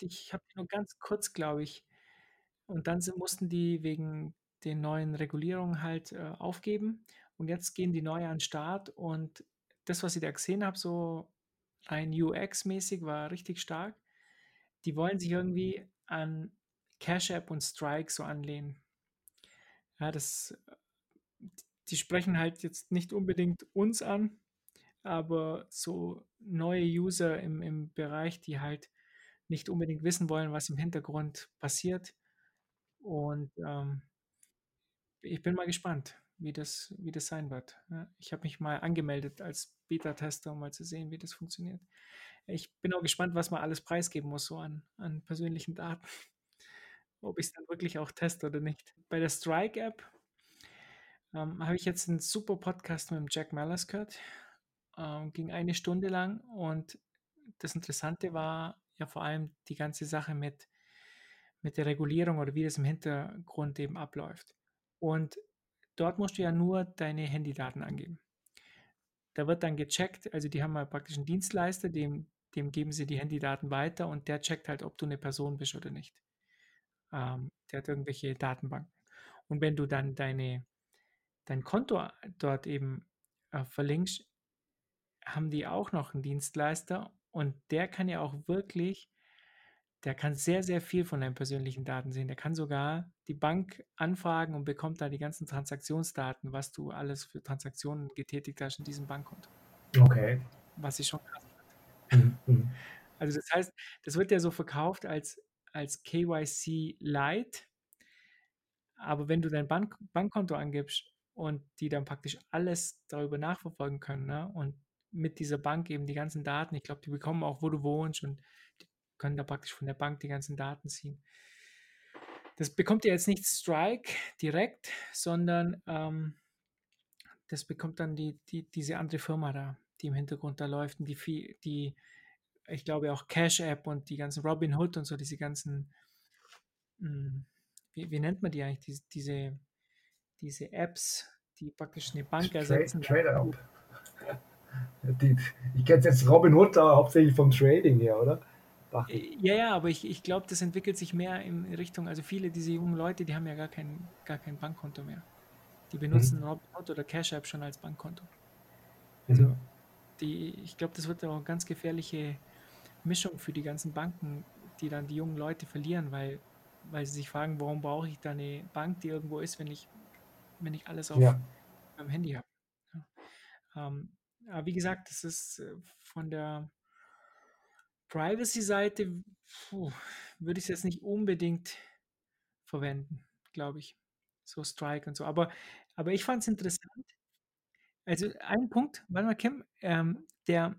Ich habe die nur ganz kurz, glaube ich. Und dann mussten die wegen den neuen Regulierungen halt äh, aufgeben. Und jetzt gehen die neu an den Start. Und das, was ich da gesehen habe, so rein UX-mäßig, war richtig stark. Die wollen sich irgendwie an Cash App und Strike so anlehnen. Ja, das, die sprechen halt jetzt nicht unbedingt uns an, aber so neue User im, im Bereich, die halt nicht unbedingt wissen wollen, was im Hintergrund passiert. Und ähm, ich bin mal gespannt, wie das, wie das sein wird. Ich habe mich mal angemeldet als Beta-Tester, um mal zu sehen, wie das funktioniert. Ich bin auch gespannt, was man alles preisgeben muss, so an, an persönlichen Daten. <laughs> Ob ich es dann wirklich auch teste oder nicht. Bei der Strike-App ähm, habe ich jetzt einen super Podcast mit dem Jack Mallas gehört ähm, ging eine Stunde lang und das Interessante war ja vor allem die ganze Sache mit, mit der Regulierung oder wie das im Hintergrund eben abläuft. Und dort musst du ja nur deine Handydaten angeben. Da wird dann gecheckt, also die haben mal praktisch einen Dienstleister, dem, dem geben sie die Handydaten weiter und der checkt halt, ob du eine Person bist oder nicht. Ähm, der hat irgendwelche Datenbanken. Und wenn du dann deine, dein Konto dort eben äh, verlinkst, haben die auch noch einen Dienstleister und der kann ja auch wirklich, der kann sehr, sehr viel von deinen persönlichen Daten sehen. Der kann sogar die Bank anfragen und bekommt da die ganzen Transaktionsdaten, was du alles für Transaktionen getätigt hast in diesem Bankkonto. Okay. Was ich schon krass Mhm. Mhm. Also das heißt, das wird ja so verkauft als, als KYC Lite, aber wenn du dein Bank, Bankkonto angibst und die dann praktisch alles darüber nachverfolgen können ne? und mit dieser Bank eben die ganzen Daten, ich glaube, die bekommen auch, wo du wohnst und die können da praktisch von der Bank die ganzen Daten ziehen. Das bekommt ihr jetzt nicht Strike direkt, sondern ähm, das bekommt dann die, die, diese andere Firma da, die im Hintergrund da läuft und die, die ich glaube auch Cash App und die ganzen Robin Hood und so, diese ganzen, mh, wie, wie nennt man die eigentlich, diese, diese, diese Apps, die praktisch eine Bank ersetzen. Trader Up. Die, ich kenne jetzt Robin Hood, aber hauptsächlich vom Trading her, oder? Äh, Ja, ja, aber ich, ich glaube, das entwickelt sich mehr in Richtung, also viele dieser jungen Leute, die haben ja gar kein, gar kein Bankkonto mehr. Die benutzen Mhm. Robin Hood oder Cash App schon als Bankkonto. Also Mhm. die, ich glaube, das wird auch eine ganz gefährliche Mischung für die ganzen Banken, die dann die jungen Leute verlieren, weil, weil sie sich fragen, warum brauche ich da eine Bank, die irgendwo ist, wenn ich, wenn ich alles auf Ja. meinem Handy habe. Ja. Ähm, aber wie gesagt, das ist äh, von der Privacy-Seite, würde ich es jetzt nicht unbedingt verwenden, glaube ich. So Strike und so. Aber, aber ich fand es interessant. Also ein Punkt, warte mal, Kim, ähm, der,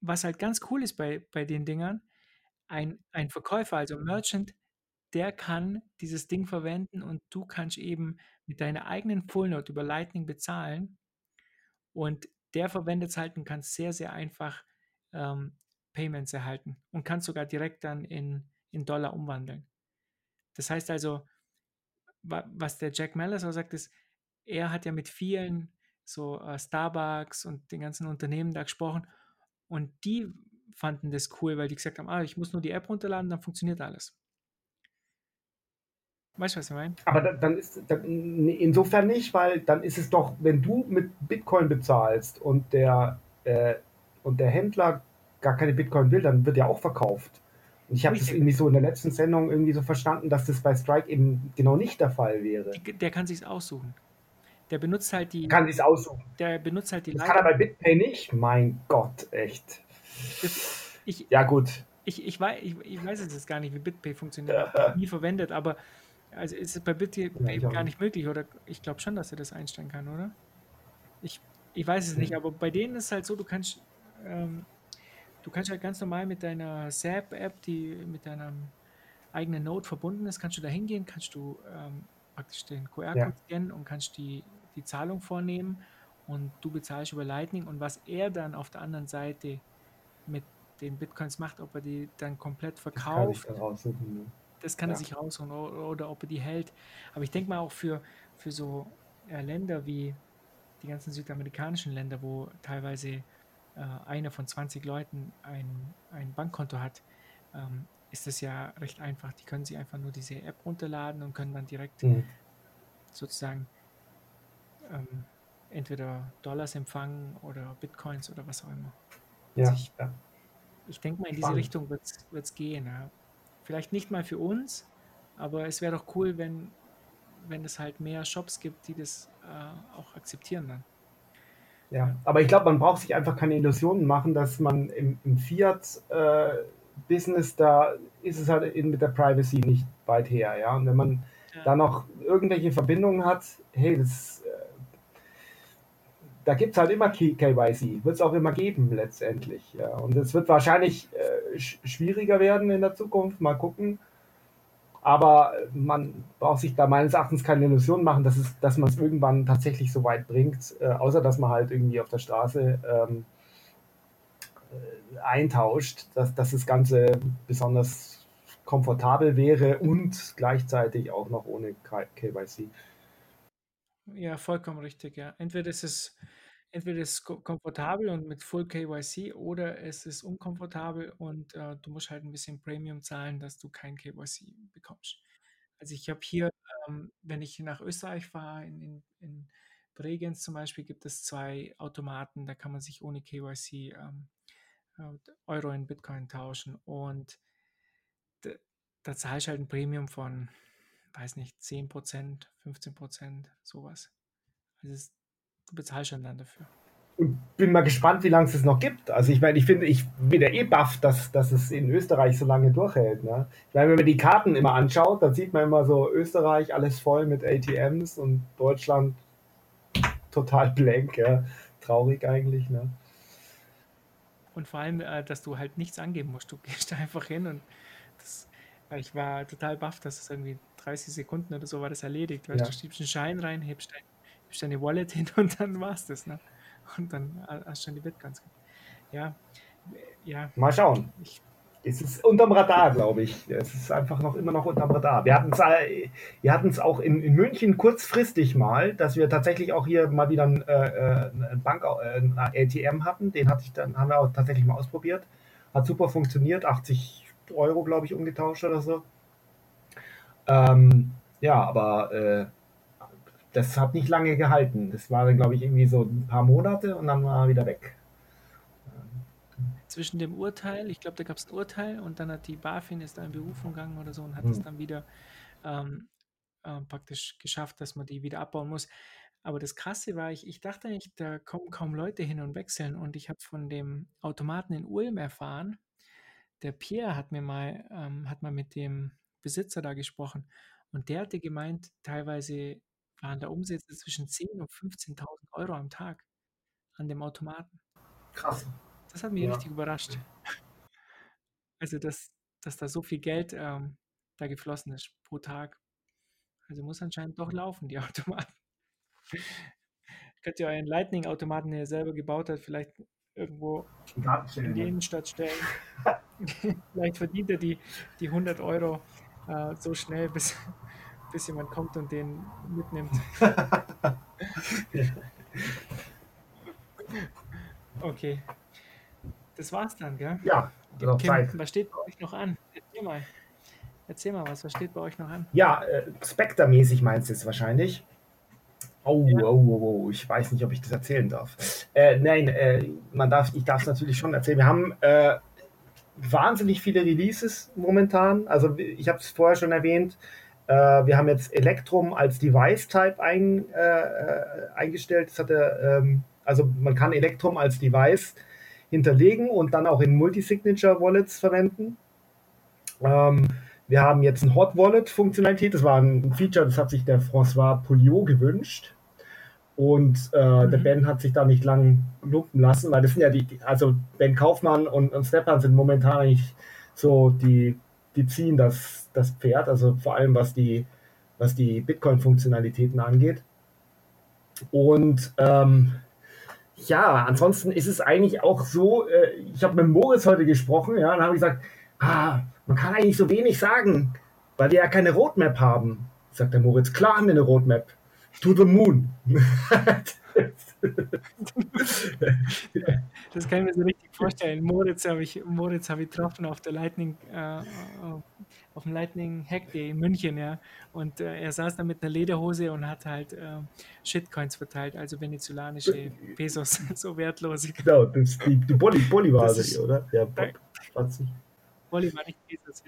was halt ganz cool ist bei, bei den Dingern, ein, ein Verkäufer, also Merchant, der kann dieses Ding verwenden und du kannst eben mit deiner eigenen Fullnote über Lightning bezahlen und der verwendet es halt und kann sehr, sehr einfach ähm, Payments erhalten und kann sogar direkt dann in, in Dollar umwandeln. Das heißt also, wa- was der Jack Mallis auch sagt, ist, er hat ja mit vielen so äh, Starbucks und den ganzen Unternehmen da gesprochen und die fanden das cool, weil die gesagt haben, ah, ich muss nur die App runterladen, dann funktioniert alles. Weißt du, was ich meine? Aber da- dann ist dann, insofern nicht, weil dann ist es doch, wenn du mit Bitcoin bezahlst und der, äh, und der Händler gar keine Bitcoin will, dann wird ja auch verkauft. Und ich habe das irgendwie so in der letzten Sendung irgendwie so verstanden, dass das bei Strike eben genau nicht der Fall wäre. Der kann sich's aussuchen. Der benutzt halt die, Kann sich aussuchen. der benutzt halt die Das kann er bei BitPay nicht. Mein Gott, echt. Das, ich, Ja gut. ich, ich, weiß, ich, ich weiß jetzt gar nicht, wie BitPay funktioniert. Ich <laughs> habe nie verwendet, aber also ist es bei BitPay Ja, gar nicht. möglich, oder? Ich glaube schon, dass er das einstellen kann, oder? Ich, ich weiß es nicht, aber bei denen ist es halt so, du kannst, ähm, du kannst halt ganz normal mit deiner SAP-App, die mit deinem eigenen Node verbunden ist, kannst du da hingehen, kannst du ähm, praktisch den QR-Code Ja. scannen und kannst die, die Zahlung vornehmen und du bezahlst über Lightning und was er dann auf der anderen Seite mit den Bitcoins macht, ob er die dann komplett Das kann ich verkauft, dann raussuchen. ne? Das kann er Ja. sich rausholen oder, oder ob er die hält. Aber ich denke mal auch für, für so äh, Länder wie die ganzen südamerikanischen Länder, wo teilweise äh, einer von 20 Leuten ein, ein Bankkonto hat, ähm, ist das ja recht einfach. Die können sich einfach nur diese App runterladen und können dann direkt Hm. sozusagen ähm, entweder Dollars empfangen oder Bitcoins oder was auch immer. Ja, Ich- ja. Ich denke mal, in diese Spannend. Richtung wird es gehen. Ja. Vielleicht nicht mal für uns, aber es wäre doch cool, wenn, wenn es halt mehr Shops gibt, die das äh, auch akzeptieren dann. Ja, aber ich glaube, man braucht sich einfach keine Illusionen machen, dass man im, im Fiat-Business, da ist es halt eben mit der Privacy nicht weit her. Ja? Und wenn man Ja. da noch irgendwelche Verbindungen hat, hey, das, äh, da gibt es halt immer KYC, wird es auch immer geben letztendlich. Ja? Und es wird wahrscheinlich äh, sch schwieriger werden in der Zukunft, mal gucken. Aber man braucht sich da meines Erachtens keine Illusionen machen, dass, dass man es irgendwann tatsächlich so weit bringt, äh, außer dass man halt irgendwie auf der Straße ähm, äh, eintauscht, dass, dass das Ganze besonders komfortabel wäre und gleichzeitig auch noch ohne KYC. Ja, vollkommen richtig, ja. Entweder ist es, entweder ist es ko- komfortabel und mit Full KYC oder es ist unkomfortabel und äh, du musst halt ein bisschen Premium zahlen, dass du kein KYC bekommst. Also ich habe hier, ähm, wenn ich nach Österreich fahre, in, in, in Bregenz zum Beispiel, gibt es zwei Automaten, da kann man sich ohne KYC ähm, äh, Euro in Bitcoin tauschen. Und da, da zahlst halt ein Premium von, weiß nicht, 10%, 15%, sowas. Also es, du bezahlst schon dann dafür. Und bin mal gespannt, wie lange es es noch gibt. Also ich meine, ich finde, ich bin ja eh baff, dass, dass es in Österreich so lange durchhält. Ne? Ich meine, wenn man die Karten immer anschaut, dann sieht man immer so Österreich alles voll mit ATMs und Deutschland total blank. Ja? Traurig eigentlich. Ne? Und vor allem, äh, dass du halt nichts angeben musst. Du gehst <laughs> einfach hin und das, ich war total baff, dass es irgendwie 30 Sekunden oder so war das erledigt. Weißt, Ja. Du schiebst einen Schein rein, hebst, dein, hebst deine Wallet <laughs> hin und dann war's das. Ne? Und dann hast du schon die Bitcoins. Ja, ja, Mal schauen. ich, Es ist unterm Radar, glaube ich. Es ist einfach noch immer noch unterm Radar. Wir hatten es wir hatten's auch in, in München kurzfristig mal, dass wir tatsächlich auch hier mal wieder ein, äh, äh, ein Bank, äh, ein ATM hatten. Den hatte ich dann, haben wir auch tatsächlich mal ausprobiert. Hat super funktioniert. 80 Euro, glaube ich, umgetauscht oder so. Ähm, ja, aber äh, das hat nicht lange gehalten. Das war dann, glaube ich, irgendwie so ein paar Monate und dann war er wieder weg. zwischen dem Urteil, ich glaube, da gab es ein Urteil und dann hat die BaFin ist da in Berufung gegangen oder so und hat es Hm. dann wieder ähm, äh, praktisch geschafft, dass man die wieder abbauen muss. Aber das Krasse war, ich, ich dachte eigentlich, da kommen kaum Leute hin und wechseln und ich habe von dem Automaten in Ulm erfahren, der Pierre hat mir mal, ähm, hat mal mit dem Besitzer da gesprochen und der hatte gemeint, teilweise waren da Umsätze zwischen 10.000 und 15.000 Euro am Tag an dem Automaten. Krass. Das hat mich Ja. richtig überrascht. Also, dass, dass da so viel Geld ähm, da geflossen ist pro Tag. Also muss anscheinend doch laufen, die <laughs> Automaten. Könnt ihr euren Lightning-Automaten, den ihr selber gebaut habt, vielleicht irgendwo in die Innenstadt stellen. <laughs> <laughs> vielleicht verdient er die, die 100 Euro äh, so schnell, bis, <laughs> bis jemand kommt und den mitnimmt. <laughs> Okay. Das war's dann, gell? Ja, noch Kim, Zeit. was steht bei euch noch an? Erzähl mal. Erzähl mal was, was steht bei euch noch an? Ja, äh, Spectre-mäßig meinst du es wahrscheinlich. Oh, Ja. oh, oh, oh, ich weiß nicht, ob ich das erzählen darf. Äh, nein, äh, man darf, ich darf es natürlich schon erzählen. Wir haben äh, wahnsinnig viele Releases momentan. Also ich habe es vorher schon erwähnt. Äh, wir haben jetzt Electrum als Device-Type ein, äh, äh, eingestellt. Das hat er, ähm, also man kann Electrum als Device hinterlegen und dann auch in Multi-Signature-Wallets verwenden. Ähm, wir haben jetzt ein Hot Wallet-Funktionalität. Das war ein Feature, das hat sich der François Pouliot gewünscht. Und äh, der Mhm. Ben hat sich da nicht lang lumpen lassen, weil das sind ja die, also Ben Kaufmann und, und Stepan sind momentan eigentlich so, die, die ziehen das, das Pferd, also vor allem was die, was die Bitcoin-Funktionalitäten angeht. Und ähm, ja, ansonsten ist es eigentlich auch so, äh, ich habe mit Moritz heute gesprochen, ja, und habe ich gesagt, ah, man kann eigentlich so wenig sagen, weil wir ja keine Roadmap haben. Sagt der Moritz, klar haben wir eine Roadmap. To the moon. Das kann ich mir so richtig vorstellen. Moritz habe ich, Moritz habe ich getroffen auf der Lightning, äh, auf dem Lightning Hack Day in München, ja. Und äh, er saß da mit einer Lederhose und hat halt äh, Shitcoins verteilt, also venezolanische Pesos, <laughs> so wertlose. genau, das, die, die Bolli, Bolli war Das ist- oder? Ja, Da- Spatzen. Wolli war nicht Pesos,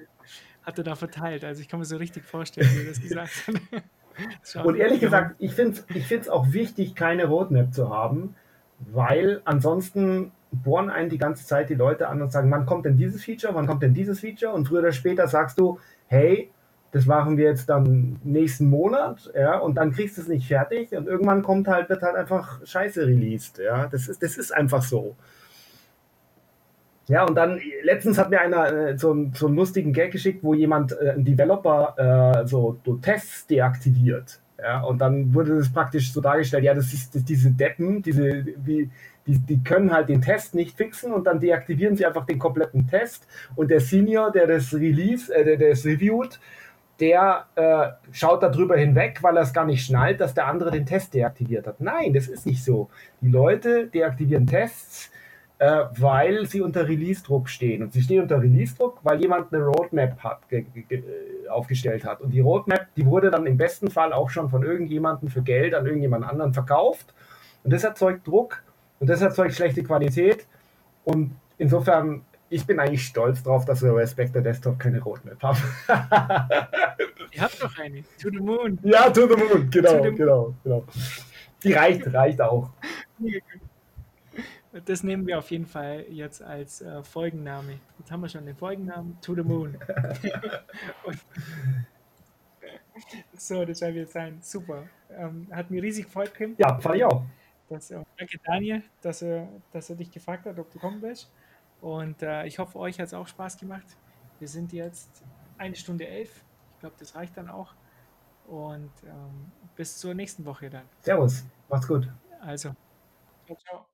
hat er da verteilt. Also ich kann mir so richtig vorstellen, wie er das gesagt hat. <laughs> <laughs> Und ehrlich gesagt, ich finde es ich find's auch wichtig, keine Roadmap zu haben, weil ansonsten bohren einen die ganze Zeit die Leute an und sagen, wann kommt denn dieses Feature, wann kommt denn dieses Feature? Und früher oder später sagst du, hey, das machen wir jetzt dann nächsten Monat, ja, und dann kriegst du es nicht fertig und irgendwann kommt halt, wird halt einfach Scheiße released, ja. Das ist, das ist einfach so. Ja, und dann, letztens hat mir einer äh, so, einen- so einen lustigen Gag geschickt, wo jemand, äh, ein Developer, äh, so, so Tests deaktiviert. Ja, und dann wurde das praktisch so dargestellt, ja, das ist das, diese Deppen, diese, wie, die, die können halt den Test nicht fixen und dann deaktivieren sie einfach den kompletten Test und der Senior, der das Release, äh, der, der es reviewt, der äh, schaut darüber hinweg, weil er es gar nicht schnallt, dass der andere den Test deaktiviert hat. Nein, das ist nicht so. Die Leute deaktivieren Tests, äh, weil sie unter Release-Druck stehen. Und sie stehen unter Release-Druck, weil jemand eine Roadmap hat, aufgestellt hat. Und die Roadmap, die wurde dann im besten Fall auch schon von irgendjemandem für Geld an irgendjemand anderen verkauft. Und das erzeugt Druck und das erzeugt schlechte Qualität. Und insofern, ich bin eigentlich stolz drauf, dass wir bei Spectre Desktop keine Roadmap haben. <laughs> Ihr habt doch eine. To the Moon. Ja, To the Moon, genau, To the genau, genau. Die reicht, reicht auch. Das nehmen wir auf jeden Fall jetzt als äh, Folgenname. Jetzt haben wir schon den Folgennamen To the Moon. <laughs> Und, so, das soll jetzt sein. Super. Ähm, hat mir riesig gefreut, Kim. Ja, fand ich auch. Dass, äh, danke Daniel, dass er, dass er dich gefragt hat, ob du kommen willst. Und äh, ich hoffe, euch hat es auch Spaß gemacht. Wir sind jetzt eine Stunde elf. Ich glaube, das reicht dann auch. Und ähm, bis zur nächsten Woche dann. Servus, macht's gut. Also, ciao, ciao.